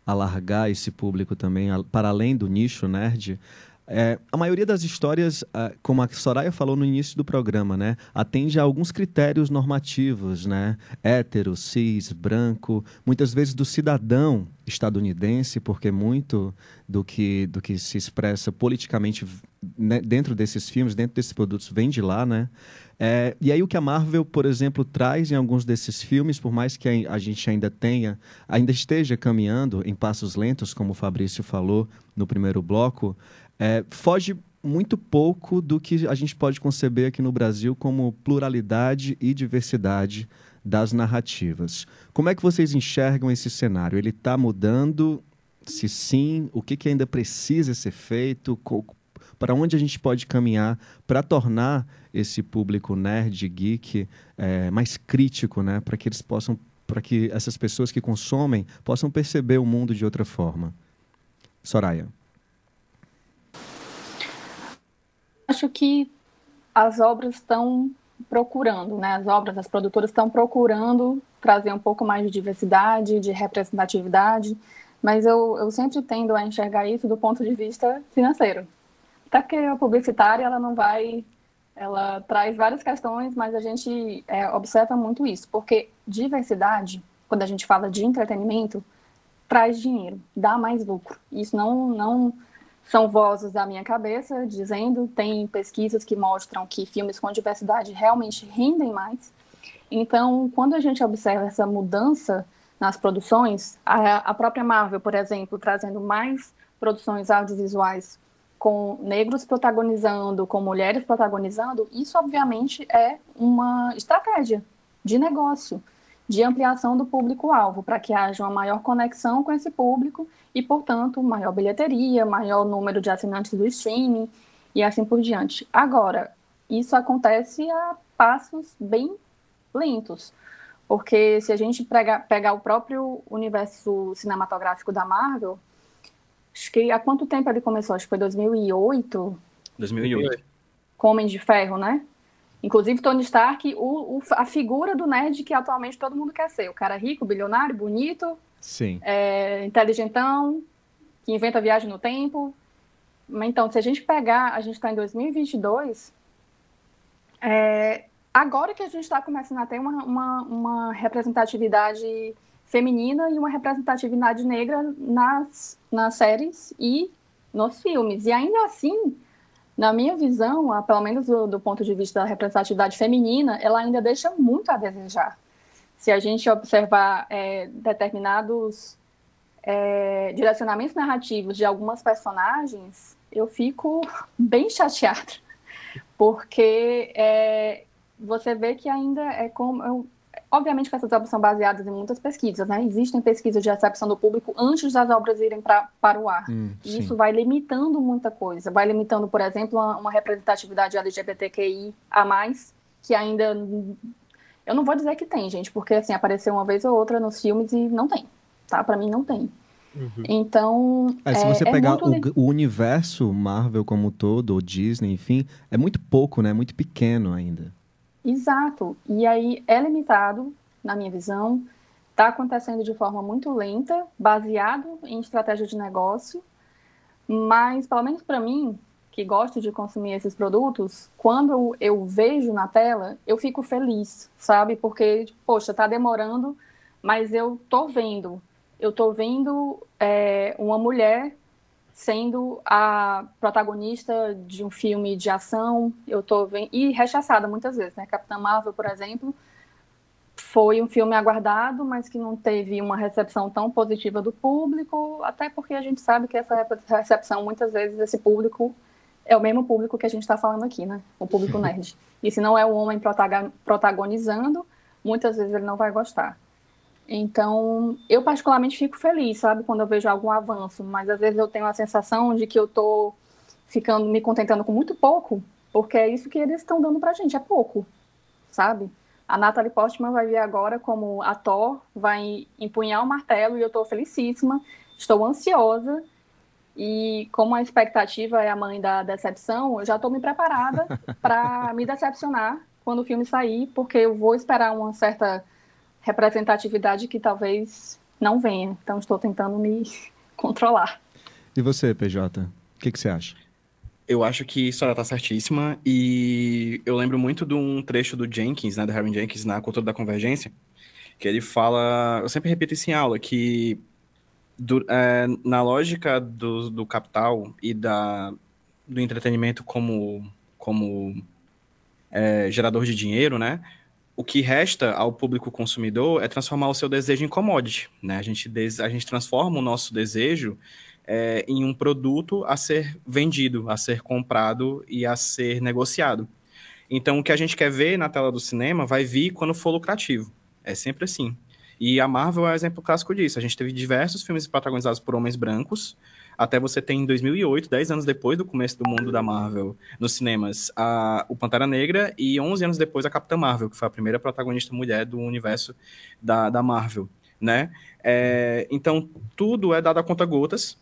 alargar esse público também, para além do nicho nerd. É, a maioria das histórias, ah, como a Soraya falou no início do programa, né, atende a alguns critérios normativos, né, hétero, cis, branco, muitas vezes do cidadão estadunidense, porque muito do que, do que se expressa politicamente né, dentro desses filmes, dentro desses produtos, vem de lá, né? É, e aí o que a Marvel, por exemplo, traz em alguns desses filmes, por mais que a, gente ainda tenha, ainda esteja caminhando em passos lentos, como o Fabrício falou no primeiro bloco, é, foge muito pouco do que a gente pode conceber aqui no Brasil como pluralidade e diversidade das narrativas. Como é que vocês enxergam esse cenário? Ele está mudando? Se sim, o que, que ainda precisa ser feito? Para onde a gente pode caminhar para tornar esse público nerd, geek, é, mais crítico, né? para que eles possam, para que essas pessoas que consomem possam perceber o mundo de outra forma? Soraya. acho que as obras estão procurando, né? As obras, as produtoras estão procurando trazer um pouco mais de diversidade, de representatividade, mas eu, eu sempre tendo a enxergar isso do ponto de vista financeiro. Até porque a publicitária, ela não vai... Ela traz várias questões, mas a gente é, observa muito isso, porque diversidade, quando a gente fala de entretenimento, traz dinheiro, dá mais lucro. Isso não, não são vozes da minha cabeça dizendo, tem pesquisas que mostram que filmes com diversidade realmente rendem mais. Então, quando a gente observa essa mudança nas produções, a, a própria Marvel, por exemplo, trazendo mais produções audiovisuais com negros protagonizando, com mulheres protagonizando, isso obviamente é uma estratégia de negócio de ampliação do público-alvo, para que haja uma maior conexão com esse público e, portanto, maior bilheteria, maior número de assinantes do streaming e assim por diante. Agora, isso acontece a passos bem lentos, porque se a gente pegar, pegar o próprio universo cinematográfico da Marvel, acho que há quanto tempo ele começou? Acho que foi 2008? 2008. Com Homem de Ferro, né? Inclusive, Tony Stark, o, o, a figura do nerd que atualmente todo mundo quer ser. O cara rico, bilionário, bonito, Sim. É, inteligentão, que inventa viagem no tempo. Então, se a gente pegar, a gente está em 2022, é, agora que a gente está começando a ter uma, uma, uma, representatividade feminina e uma representatividade negra nas, nas séries e nos filmes. E ainda assim, na minha visão, pelo menos do, do, ponto de vista da representatividade feminina, ela ainda deixa muito a desejar. Se a gente observar é, determinados é, direcionamentos narrativos de algumas personagens, eu fico bem chateada, porque é, você vê que ainda é como. Obviamente que essas obras são baseadas em muitas pesquisas, né? Existem pesquisas de recepção do público antes das obras irem pra, para o ar. Hum, e isso vai limitando muita coisa. Vai limitando, por exemplo, uma, uma representatividade LGBTQI a mais, que ainda Eu não vou dizer que tem, gente, porque assim, apareceu uma vez ou outra nos filmes e não tem, tá? Para mim não tem. Uhum. Então. É, se você é, pegar o, o, universo Marvel como um todo, ou Disney, enfim, é muito pouco, né? Muito pequeno ainda. Exato. E aí é limitado, na minha visão, está acontecendo de forma muito lenta, baseado em estratégia de negócio, mas, pelo menos para mim, que gosto de consumir esses produtos, quando eu vejo na tela, eu fico feliz, sabe? Porque, poxa, tá demorando, mas eu tô vendo. Eu tô vendo é, uma mulher sendo a protagonista de um filme de ação, eu tô vendo, e rechaçada muitas vezes, né? Capitã Marvel, por exemplo, foi um filme aguardado, mas que não teve uma recepção tão positiva do público, até porque a gente sabe que essa recepção, muitas vezes, esse público é o mesmo público que a gente está falando aqui, né? O público nerd. E se não é o homem protagonizando, muitas vezes ele não vai gostar. Então, eu particularmente fico feliz, sabe, quando eu vejo algum avanço, mas às vezes eu tenho a sensação de que eu tô ficando me contentando com muito pouco, porque é isso que eles estão dando pra gente, é pouco, sabe? A Natalie Portman vai vir agora como ator, vai empunhar o martelo e eu tô felicíssima, estou ansiosa e como a expectativa é a mãe da decepção, eu já estou me preparada para me decepcionar quando o filme sair, porque eu vou esperar uma certa representatividade que talvez não venha. Então estou tentando me controlar. E você, PJ? O que, que você acha? Eu acho que isso ela tá certíssima e eu lembro muito de um trecho do Jenkins, né, do Harry Jenkins na Cultura da Convergência, que ele fala, eu sempre repito isso em aula, que do, é, na lógica do, do capital e da, do entretenimento como, como é, gerador de dinheiro, né? O que resta ao público consumidor é transformar o seu desejo em commodity, né? A gente, a gente transforma o nosso desejo é, em um produto a ser vendido, a ser comprado e a ser negociado. Então, o que a gente quer ver na tela do cinema vai vir quando for lucrativo. É sempre assim. E a Marvel é um exemplo clássico disso. A gente teve diversos filmes protagonizados por homens brancos, até você ter em 2008, 10 anos depois do começo do mundo da Marvel, nos cinemas, a, o Pantera Negra e 11 anos depois a Capitã Marvel, que foi a primeira protagonista mulher do universo da, da Marvel, né? É, então, tudo é dado a conta gotas,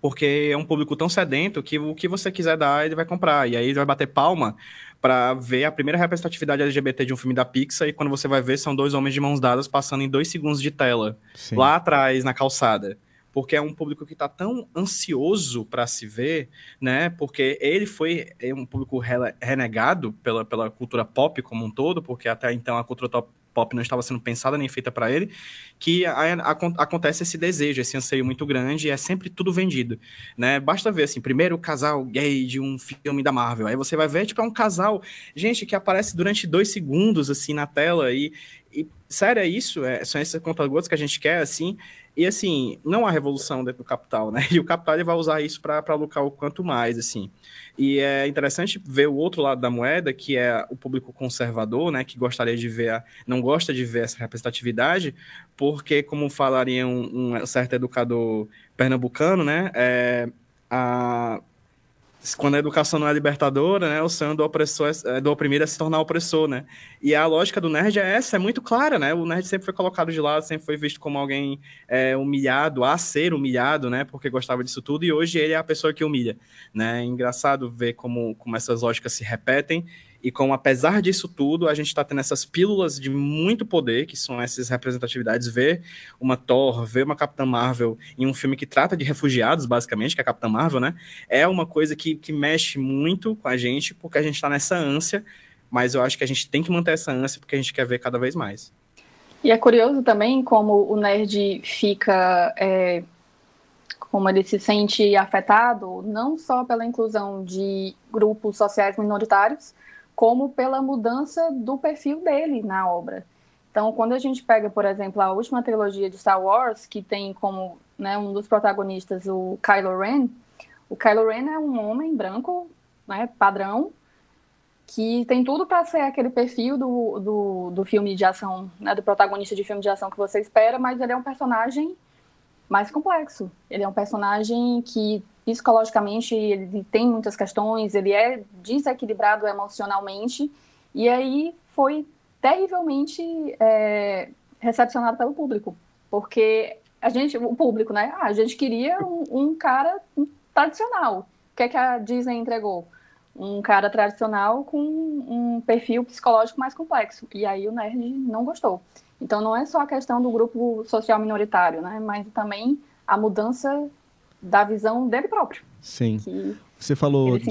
porque é um público tão sedento que o que você quiser dar, ele vai comprar. E aí ele vai bater palma para ver a primeira representatividade LGBT de um filme da Pixar, e quando você vai ver, são dois homens de mãos dadas passando em dois segundos de tela, Sim. lá atrás, na calçada. Porque é um público que está tão ansioso para se ver, né? Porque ele foi é um público renegado pela, pela cultura pop como um todo, porque até então a cultura pop não estava sendo pensada nem feita para ele, que a, a, acontece esse desejo, esse anseio muito grande, e é sempre tudo vendido, né? Basta ver, assim, primeiro o casal gay de um filme da Marvel, aí você vai ver, tipo, é um casal, gente, que aparece durante dois segundos, assim, na tela, e sério, é isso? É, são esses conta-gotas que a gente quer, assim, e assim, não há revolução dentro do capital, né? E o capital ele vai usar isso para lucrar o quanto mais, assim. E é interessante ver o outro lado da moeda, que é o público conservador, né? Que gostaria de ver, não gosta de ver essa representatividade, porque, como falaria um, um certo educador pernambucano, né? É, a, quando a educação não é libertadora, né, o sonho do opressor é, do oprimido é se tornar opressor, né? E a lógica do nerd é essa, é muito clara, né? O nerd sempre foi colocado de lado, sempre foi visto como alguém é, humilhado, a ser humilhado, né? Porque gostava disso tudo, e hoje ele é a pessoa que humilha, né? É engraçado ver como, como essas lógicas se repetem e como, apesar disso tudo, a gente está tendo essas pílulas de muito poder, que são essas representatividades, ver uma Thor, ver uma Capitã Marvel em um filme que trata de refugiados, basicamente, que é a Capitã Marvel, né? É uma coisa que, que mexe muito com a gente, porque a gente está nessa ânsia, mas eu acho que a gente tem que manter essa ânsia, porque a gente quer ver cada vez mais. E é curioso também como o nerd fica... É como ele se sente afetado, não só pela inclusão de grupos sociais minoritários, como pela mudança do perfil dele na obra. Então, quando a gente pega, por exemplo, a última trilogia de Star Wars, que tem como né, um dos protagonistas o Kylo Ren, o Kylo Ren é um homem branco, né, padrão, que tem tudo para ser aquele perfil do, do, do filme de ação, né, do protagonista de filme de ação que você espera, mas ele é um personagem mais complexo. Ele é um personagem que psicologicamente ele tem muitas questões, ele é desequilibrado emocionalmente, e aí foi terrivelmente é, recepcionado pelo público, porque a gente, o público, né? Ah, a gente queria um, um cara tradicional. O que é que a Disney entregou? Um cara tradicional com um perfil psicológico mais complexo. E aí o nerd não gostou. Então não é só a questão do grupo social minoritário, né? Mas também a mudança da visão dele próprio. Sim. Você falou, de,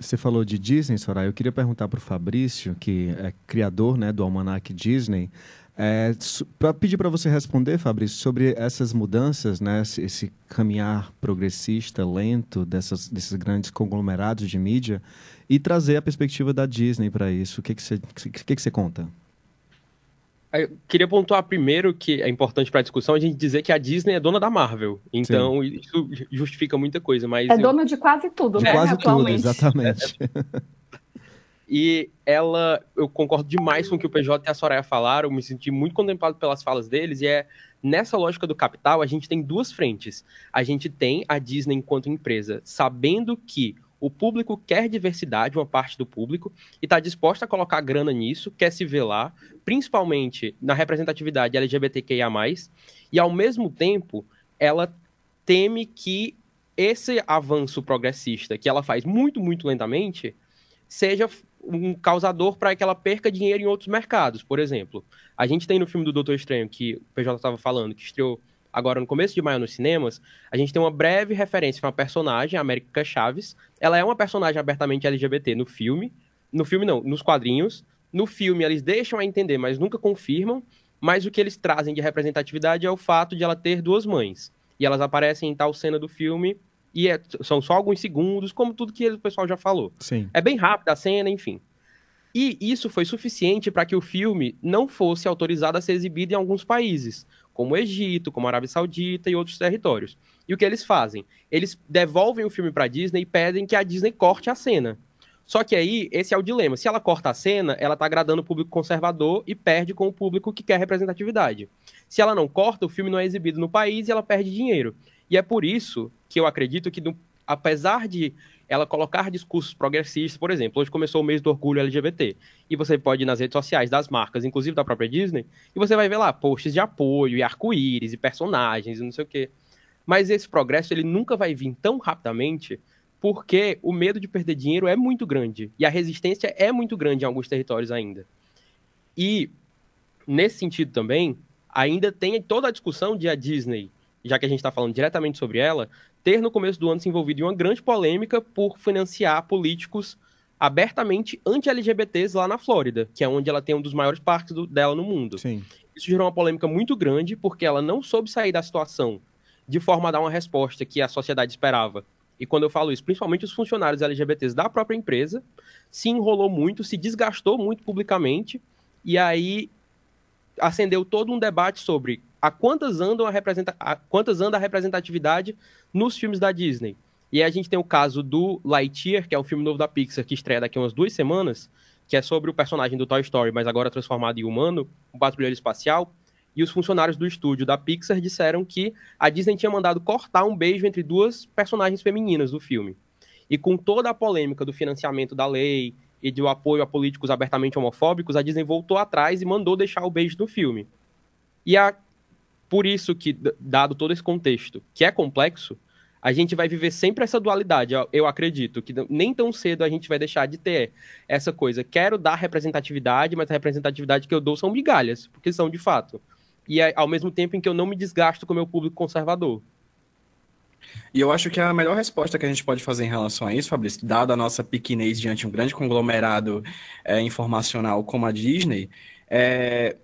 você falou de Disney, Soraya. Eu queria perguntar para o Fabrício, que é criador né, do Almanac Disney, é, para pedir para você responder, Fabrício, sobre essas mudanças, né, esse, caminhar progressista, lento dessas, desses grandes conglomerados de mídia e trazer a perspectiva da Disney para isso. O que, que, você, que, que você conta? Eu queria pontuar primeiro que é importante para a discussão a gente dizer que a Disney é dona da Marvel. Então, Sim. isso justifica muita coisa. Mas é eu... dona de quase tudo, de né? Quase tudo, exatamente. E ela, eu concordo demais com o que o PJ e a Soraya falaram, me senti muito contemplado pelas falas deles, e é nessa lógica do capital, a gente tem duas frentes. A gente tem a Disney enquanto empresa, sabendo que o público quer diversidade, uma parte do público, e está disposta a colocar grana nisso, quer se ver lá, principalmente na representatividade LGBTQIA+, e ao mesmo tempo, ela teme que esse avanço progressista, que ela faz muito, muito lentamente, seja um causador para que ela perca dinheiro em outros mercados. Por exemplo, a gente tem no filme do Doutor Estranho, que o PJ estava falando, que estreou agora no começo de maio nos cinemas, a gente tem uma breve referência a uma personagem, a América Chaves. Ela é uma personagem abertamente LGBT no filme. No filme, não, nos quadrinhos. No filme, eles deixam a entender, mas nunca confirmam. Mas o que eles trazem de representatividade é o fato de ela ter duas mães. E elas aparecem em tal cena do filme e é, são só alguns segundos, como tudo que o pessoal já falou. Sim. É bem rápida a cena, enfim. E isso foi suficiente para que o filme não fosse autorizado a ser exibido em alguns países, como o Egito, como a Arábia Saudita e outros territórios. E o que eles fazem? Eles devolvem o filme para a Disney e pedem que a Disney corte a cena. Só que aí, esse é o dilema. Se ela corta a cena, ela está agradando o público conservador e perde com o público que quer representatividade. Se ela não corta, o filme não é exibido no país e ela perde dinheiro. E é por isso que eu acredito que, apesar de ela colocar discursos progressistas, por exemplo, hoje começou o mês do orgulho LGBT, e você pode ir nas redes sociais das marcas, inclusive da própria Disney, e você vai ver lá posts de apoio, e arco-íris, e personagens, e não sei o quê. Mas esse progresso, ele nunca vai vir tão rapidamente, porque o medo de perder dinheiro é muito grande, e a resistência é muito grande em alguns territórios ainda. E, nesse sentido também, ainda tem toda a discussão de a Disney já que a gente está falando diretamente sobre ela, ter no começo do ano se envolvido em uma grande polêmica por financiar políticos abertamente anti-LGBTs lá na Flórida, que é onde ela tem um dos maiores parques do, dela no mundo. Sim. Isso gerou uma polêmica muito grande, porque ela não soube sair da situação de forma a dar uma resposta que a sociedade esperava. E quando eu falo isso, principalmente os funcionários LGBTs da própria empresa, se enrolou muito, se desgastou muito publicamente, e aí acendeu todo um debate sobre a quantas, andam a, representa a quantas anda a representatividade nos filmes da Disney. E aí a gente tem o caso do Lightyear, que é um filme novo da Pixar, que estreia daqui a umas duas semanas, que é sobre o personagem do Toy Story, mas agora transformado em humano, um patrulheiro espacial. E os funcionários do estúdio da Pixar disseram que a Disney tinha mandado cortar um beijo entre duas personagens femininas do filme. E com toda a polêmica do financiamento da lei e do apoio a políticos abertamente homofóbicos, a Disney voltou atrás e mandou deixar o beijo no filme. E a por isso que, dado todo esse contexto, que é complexo, a gente vai viver sempre essa dualidade. Eu acredito que nem tão cedo a gente vai deixar de ter essa coisa. Quero dar representatividade, mas a representatividade que eu dou são migalhas, porque são de fato. E é ao mesmo tempo em que eu não me desgasto com o meu público conservador. E eu acho que a melhor resposta que a gente pode fazer em relação a isso, Fabrício, dada a nossa pequenez diante de um grande conglomerado é, informacional como a Disney, é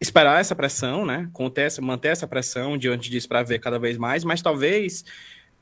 esperar essa pressão, né? Conter, manter essa pressão diante disso para ver cada vez mais, mas talvez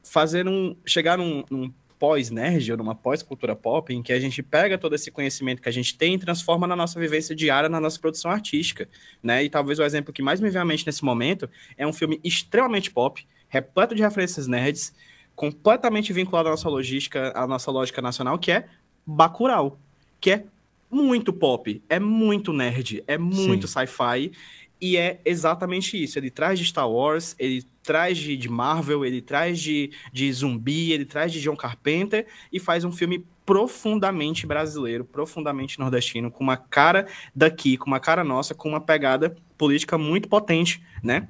fazer um chegar num, num pós-nerd ou numa pós-cultura pop em que a gente pega todo esse conhecimento que a gente tem e transforma na nossa vivência diária, na nossa produção artística, né? E talvez o exemplo que mais me vem à mente nesse momento é um filme extremamente pop, repleto de referências nerds, completamente vinculado à nossa logística, à nossa lógica nacional, que é Bacurau, que é muito pop, é muito nerd, é muito sci-fi. e é exatamente isso. Ele traz de Star Wars, ele traz de, de, Marvel, ele traz de, de zumbi, ele traz de John Carpenter e faz um filme profundamente brasileiro, profundamente nordestino, com uma cara daqui, com uma cara nossa, com uma pegada política muito potente, né?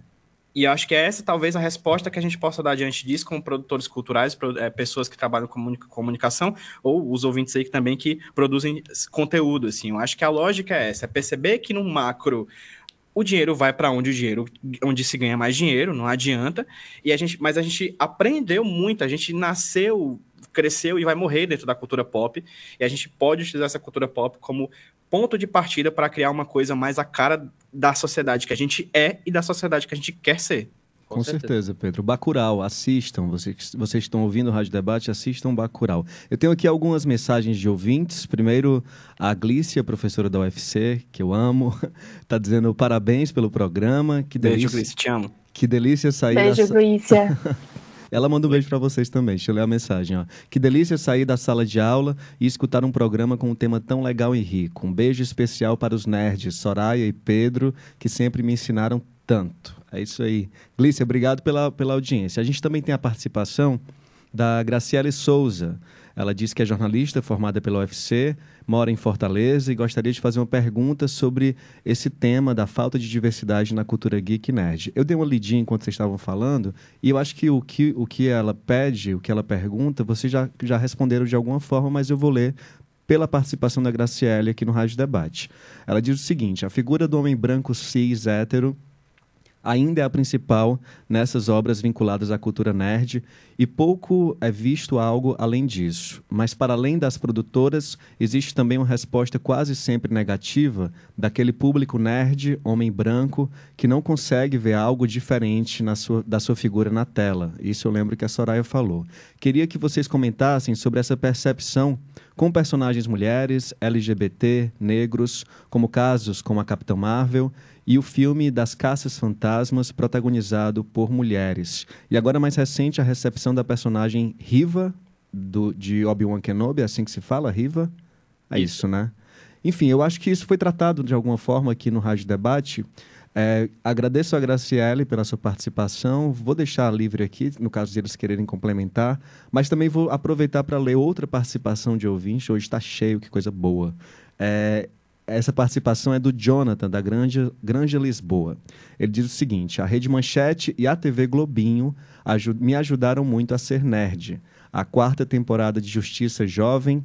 E acho que é essa talvez a resposta que a gente possa dar diante disso com produtores culturais, é, pessoas que trabalham com comunicação, ou os ouvintes aí que também que produzem conteúdo, assim. Eu acho que a lógica é essa, é perceber que no macro o dinheiro vai para onde o dinheiro, onde se ganha mais dinheiro, não adianta. E a gente, mas a gente aprendeu muito, a gente nasceu, cresceu e vai morrer dentro da cultura pop, e a gente pode utilizar essa cultura pop como ponto de partida para criar uma coisa mais a cara da sociedade que a gente é e da sociedade que a gente quer ser. Com, Com certeza. certeza. Pedro. Bacurau, assistam. Vocês, vocês estão ouvindo o Rádio Debate, assistam Bacurau. Eu tenho aqui algumas mensagens de ouvintes. Primeiro, a Glícia, professora da UFC, que eu amo, está dizendo parabéns pelo programa. Que delícia, Beijo, Glícia, te amo. Que delícia sair Beijo, da... Glícia. Ela manda um beijo para vocês também. Deixa eu ler a mensagem. Ó. Que delícia sair da sala de aula e escutar um programa com um tema tão legal e rico. Um beijo especial para os nerds, Soraya e Pedro, que sempre me ensinaram tanto. É isso aí. Glícia, obrigado pela, pela audiência. A gente também tem a participação da Graciele Souza. Ela diz que é jornalista formada pela UFC, mora em Fortaleza e gostaria de fazer uma pergunta sobre esse tema da falta de diversidade na cultura geek nerd. Eu dei uma lidinha enquanto vocês estavam falando e eu acho que o que, o que ela pede, o que ela pergunta, vocês já, já responderam de alguma forma, mas eu vou ler pela participação da Graciele aqui no Rádio Debate. Ela diz o seguinte: a figura do homem branco cis hétero ainda é a principal nessas obras vinculadas à cultura nerd e pouco é visto algo além disso. Mas, para além das produtoras, existe também uma resposta quase sempre negativa daquele público nerd, homem branco, que não consegue ver algo diferente sua, da sua figura na tela. Isso eu lembro que a Soraya falou. Queria que vocês comentassem sobre essa percepção com personagens mulheres, LGBT, negros, como casos como a Capitã Marvel e o filme das Caças Fantasmas, protagonizado por mulheres. E agora, mais recente, a recepção da personagem Riva, do, de Obi-Wan Kenobi, é assim que se fala, Riva? É isso. isso, né? Enfim, eu acho que isso foi tratado de alguma forma aqui no Rádio Debate. É, agradeço a Graciele pela sua participação. Vou deixar livre aqui, no caso de eles quererem complementar, mas também vou aproveitar para ler outra participação de ouvinte. Hoje está cheio, que coisa boa. É, essa participação é do Jonathan, da Grande, Grande Lisboa. Ele diz o seguinte: a Rede Manchete e a TV Globinho me ajudaram muito a ser nerd. A quarta temporada de Justiça Jovem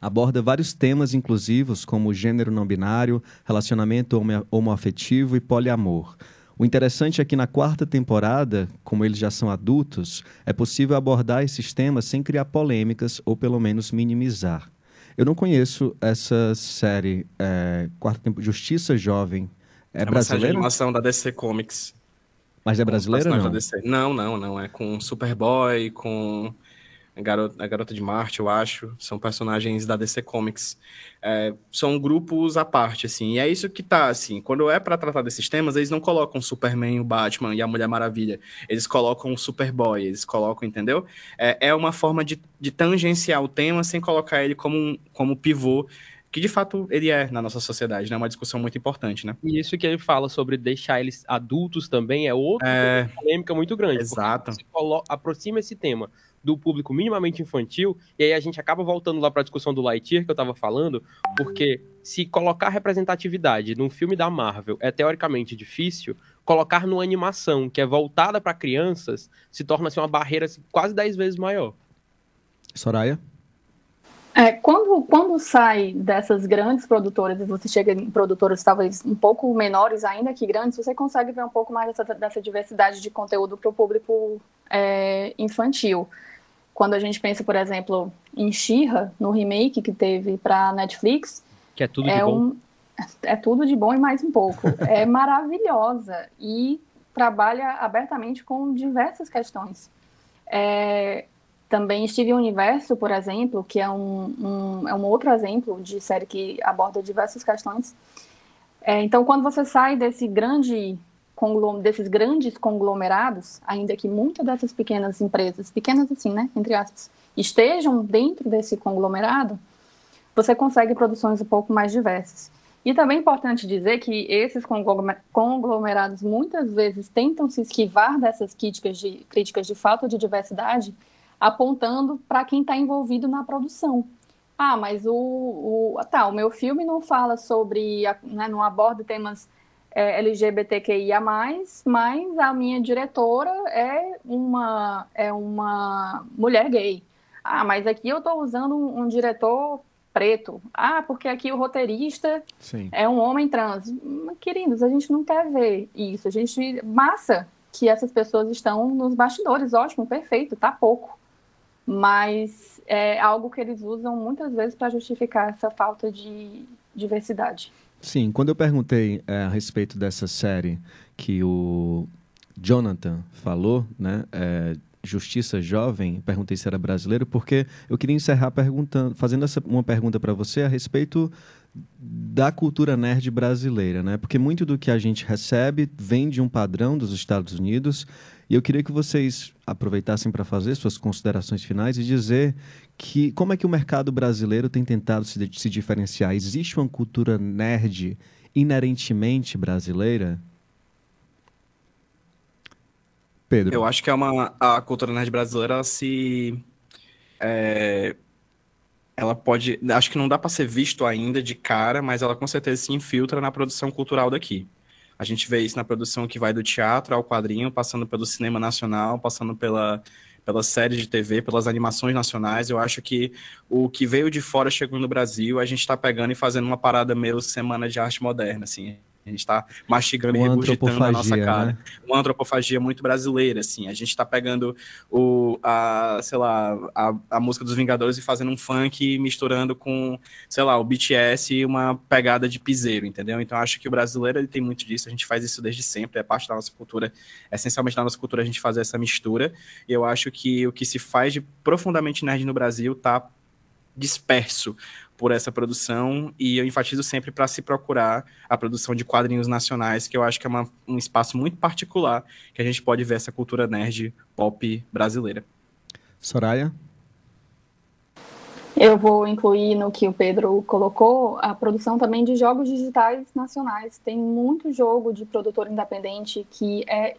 aborda vários temas inclusivos, como gênero não binário, relacionamento homoafetivo e poliamor. O interessante é que na quarta temporada, como eles já são adultos, é possível abordar esses temas sem criar polêmicas ou pelo menos minimizar. Eu não conheço essa série, é, quarto tempo, Justiça Jovem. É, é brasileira? É uma animação da DC Comics. Mas é brasileira não? Não, não, não. É com Superboy, com a garota, a garota de Marte, eu acho, são personagens da DC Comics. É, são grupos à parte, assim, e é isso que tá, assim, quando é para tratar desses temas, eles não colocam o Superman, o Batman e a Mulher Maravilha, eles colocam o Superboy, eles colocam, entendeu? É, é uma forma de, de tangenciar o tema sem colocar ele como, como pivô que de fato ele é na nossa sociedade, né? É uma discussão muito importante, né? E isso que ele fala sobre deixar eles adultos também é outra é... polêmica muito grande. Exato. Você aproxima esse tema do público minimamente infantil, e aí a gente acaba voltando lá para a discussão do Lightyear que eu estava falando, porque se colocar representatividade num filme da Marvel é teoricamente difícil, colocar numa animação que é voltada para crianças se torna assim, uma barreira assim, quase 10 vezes maior. Soraya? É, quando, quando sai dessas grandes produtoras e você chega em produtoras talvez um pouco menores ainda que grandes, você consegue ver um pouco mais dessa, dessa diversidade de conteúdo para o público é, infantil. Quando a gente pensa, por exemplo, em She-Ra, no remake que teve para Netflix, que é tudo é de bom. Um, é tudo de bom e mais um pouco. é maravilhosa e trabalha abertamente com diversas questões. É, também Steven Universo, por exemplo, que é um, um, é um outro exemplo de série que aborda diversas questões. É, então, quando você sai desse grande desses grandes conglomerados, ainda que muitas dessas pequenas empresas, pequenas assim, né, entre aspas, estejam dentro desse conglomerado, você consegue produções um pouco mais diversas. E também é importante dizer que esses conglomerados muitas vezes tentam se esquivar dessas críticas de, críticas de falta de diversidade, apontando para quem está envolvido na produção. Ah, mas o, o, tá, o meu filme não fala sobre, né, não aborda temas é, LGBTQIA+, mas a minha diretora é uma, é uma mulher gay. Ah, mas aqui eu estou usando um, um diretor preto. Ah, porque aqui o roteirista Sim. é um homem trans. Queridos, a gente não quer ver isso. A gente. Massa que essas pessoas estão nos bastidores, ótimo, perfeito, tá pouco. Mas é algo que eles usam muitas vezes para justificar essa falta de diversidade. Sim, quando eu perguntei é, a respeito dessa série que o Jonathan falou, né, é, Justiça Jovem, perguntei se era brasileiro, porque eu queria encerrar perguntando, fazendo essa, uma pergunta para você a respeito da cultura nerd brasileira, né? Porque muito do que a gente recebe vem de um padrão dos Estados Unidos, e eu queria que vocês aproveitassem para fazer suas considerações finais e dizer que como é que o mercado brasileiro tem tentado se, se diferenciar? Existe uma cultura nerd inerentemente brasileira? Pedro. Eu acho que é uma a cultura nerd brasileira se é, ela pode, acho que não dá para ser visto ainda de cara, mas ela com certeza se infiltra na produção cultural daqui. A gente vê isso na produção que vai do teatro ao quadrinho, passando pelo cinema nacional, passando pela pelas séries de TV, pelas animações nacionais. Eu acho que o que veio de fora chegou no Brasil, a gente está pegando e fazendo uma parada meio semana de arte moderna, assim. A gente está mastigando uma e regurgitando na nossa cara. Né? Uma antropofagia muito brasileira, assim. A gente está pegando o, a, sei lá, a, a música dos Vingadores e fazendo um funk misturando com, sei lá, o BTS e uma pegada de piseiro, entendeu? Então acho que o brasileiro ele tem muito disso. A gente faz isso desde sempre, é parte da nossa cultura. Essencialmente da nossa cultura a gente fazer essa mistura. E eu acho que o que se faz de profundamente nerd no Brasil tá disperso por essa produção e eu enfatizo sempre para se procurar a produção de quadrinhos nacionais, que eu acho que é uma, um espaço muito particular que a gente pode ver essa cultura nerd pop brasileira. Soraya? Eu vou incluir no que o Pedro colocou a produção também de jogos digitais nacionais. Tem muito jogo de produtor independente que é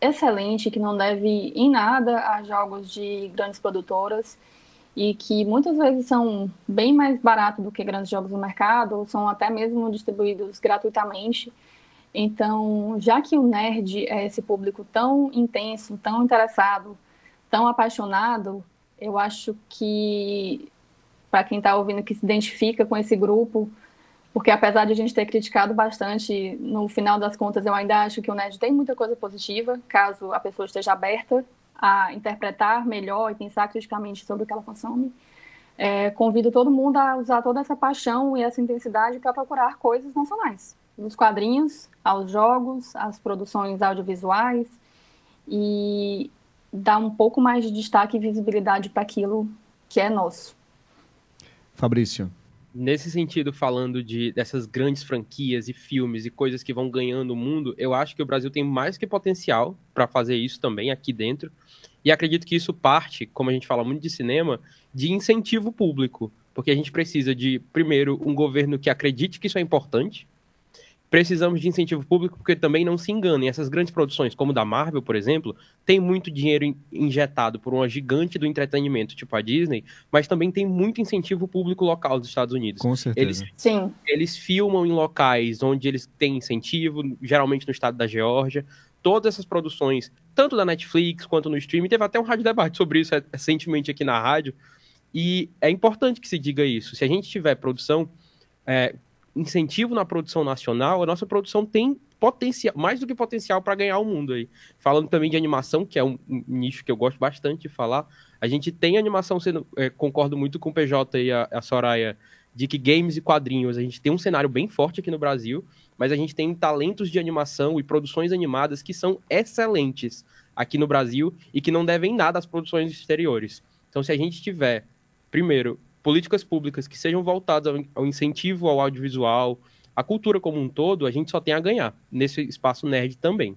excelente, que não deve em nada a jogos de grandes produtoras e que muitas vezes são bem mais baratos do que grandes jogos no mercado, ou são até mesmo distribuídos gratuitamente. Então, já que o nerd é esse público tão intenso, tão interessado, tão apaixonado, eu acho que para quem está ouvindo que se identifica com esse grupo, porque apesar de a gente ter criticado bastante, no final das contas eu ainda acho que o nerd tem muita coisa positiva, caso a pessoa esteja aberta a interpretar melhor e pensar criticamente sobre o que ela consome, é, convido todo mundo a usar toda essa paixão e essa intensidade para procurar coisas nacionais, nos quadrinhos, aos jogos, às produções audiovisuais e dar um pouco mais de destaque e visibilidade para aquilo que é nosso. Fabrício. Nesse sentido, falando de dessas grandes franquias e filmes e coisas que vão ganhando o mundo, eu acho que o Brasil tem mais que potencial para fazer isso também aqui dentro. E acredito que isso parte, como a gente fala muito de cinema, de incentivo público. Porque a gente precisa de, primeiro, um governo que acredite que isso é importante. Precisamos de incentivo público porque também não se enganem. Essas grandes produções, como da Marvel, por exemplo, tem muito dinheiro injetado por uma gigante do entretenimento, tipo a Disney, mas também tem muito incentivo público local dos Estados Unidos. Com certeza. Eles, Sim. eles filmam em locais onde eles têm incentivo, geralmente no estado da Geórgia todas essas produções, tanto da Netflix quanto no streaming, teve até um rádio debate sobre isso recentemente aqui na rádio, e é importante que se diga isso. Se a gente tiver produção, é, incentivo na produção nacional, a nossa produção tem potencial, mais do que potencial para ganhar o mundo aí. Falando também de animação, que é um, nicho que eu gosto bastante de falar, a gente tem animação sendo, é, concordo muito com o PJ e a, a Soraya, de que games e quadrinhos, a gente tem um cenário bem forte aqui no Brasil, mas a gente tem talentos de animação e produções animadas que são excelentes aqui no Brasil e que não devem nada às produções exteriores. Então, se a gente tiver, primeiro, políticas públicas que sejam voltadas ao incentivo ao audiovisual, à cultura como um todo, a gente só tem a ganhar nesse espaço nerd também.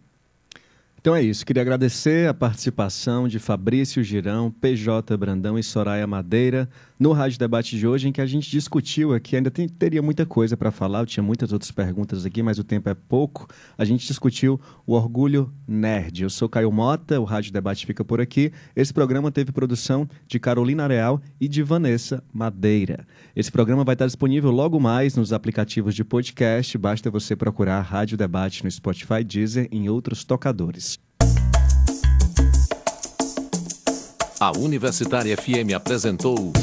Então é isso. Queria agradecer a participação de Fabrício Girão, PJ Brandão e Soraya Madeira no Rádio Debate de hoje, em que a gente discutiu aqui, ainda tem, teria muita coisa para falar, eu tinha muitas outras perguntas aqui, mas o tempo é pouco. A gente discutiu o orgulho nerd. Eu sou Caio Mota, o Rádio Debate fica por aqui. Esse programa teve produção de Carolina Real e de Vanessa Madeira. Esse programa vai estar disponível logo mais nos aplicativos de podcast, basta você procurar Rádio Debate no Spotify, Deezer e em outros tocadores. A Universitária FM apresentou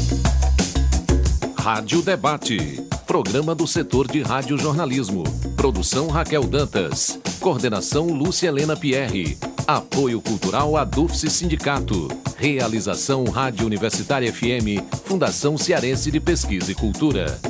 Rádio Debate, programa do setor de radiojornalismo. Produção Raquel Dantas. Coordenação Lúcia Helena Pierre. Apoio Cultural Adufse Sindicato. Realização Rádio Universitária FM, Fundação Cearense de Pesquisa e Cultura.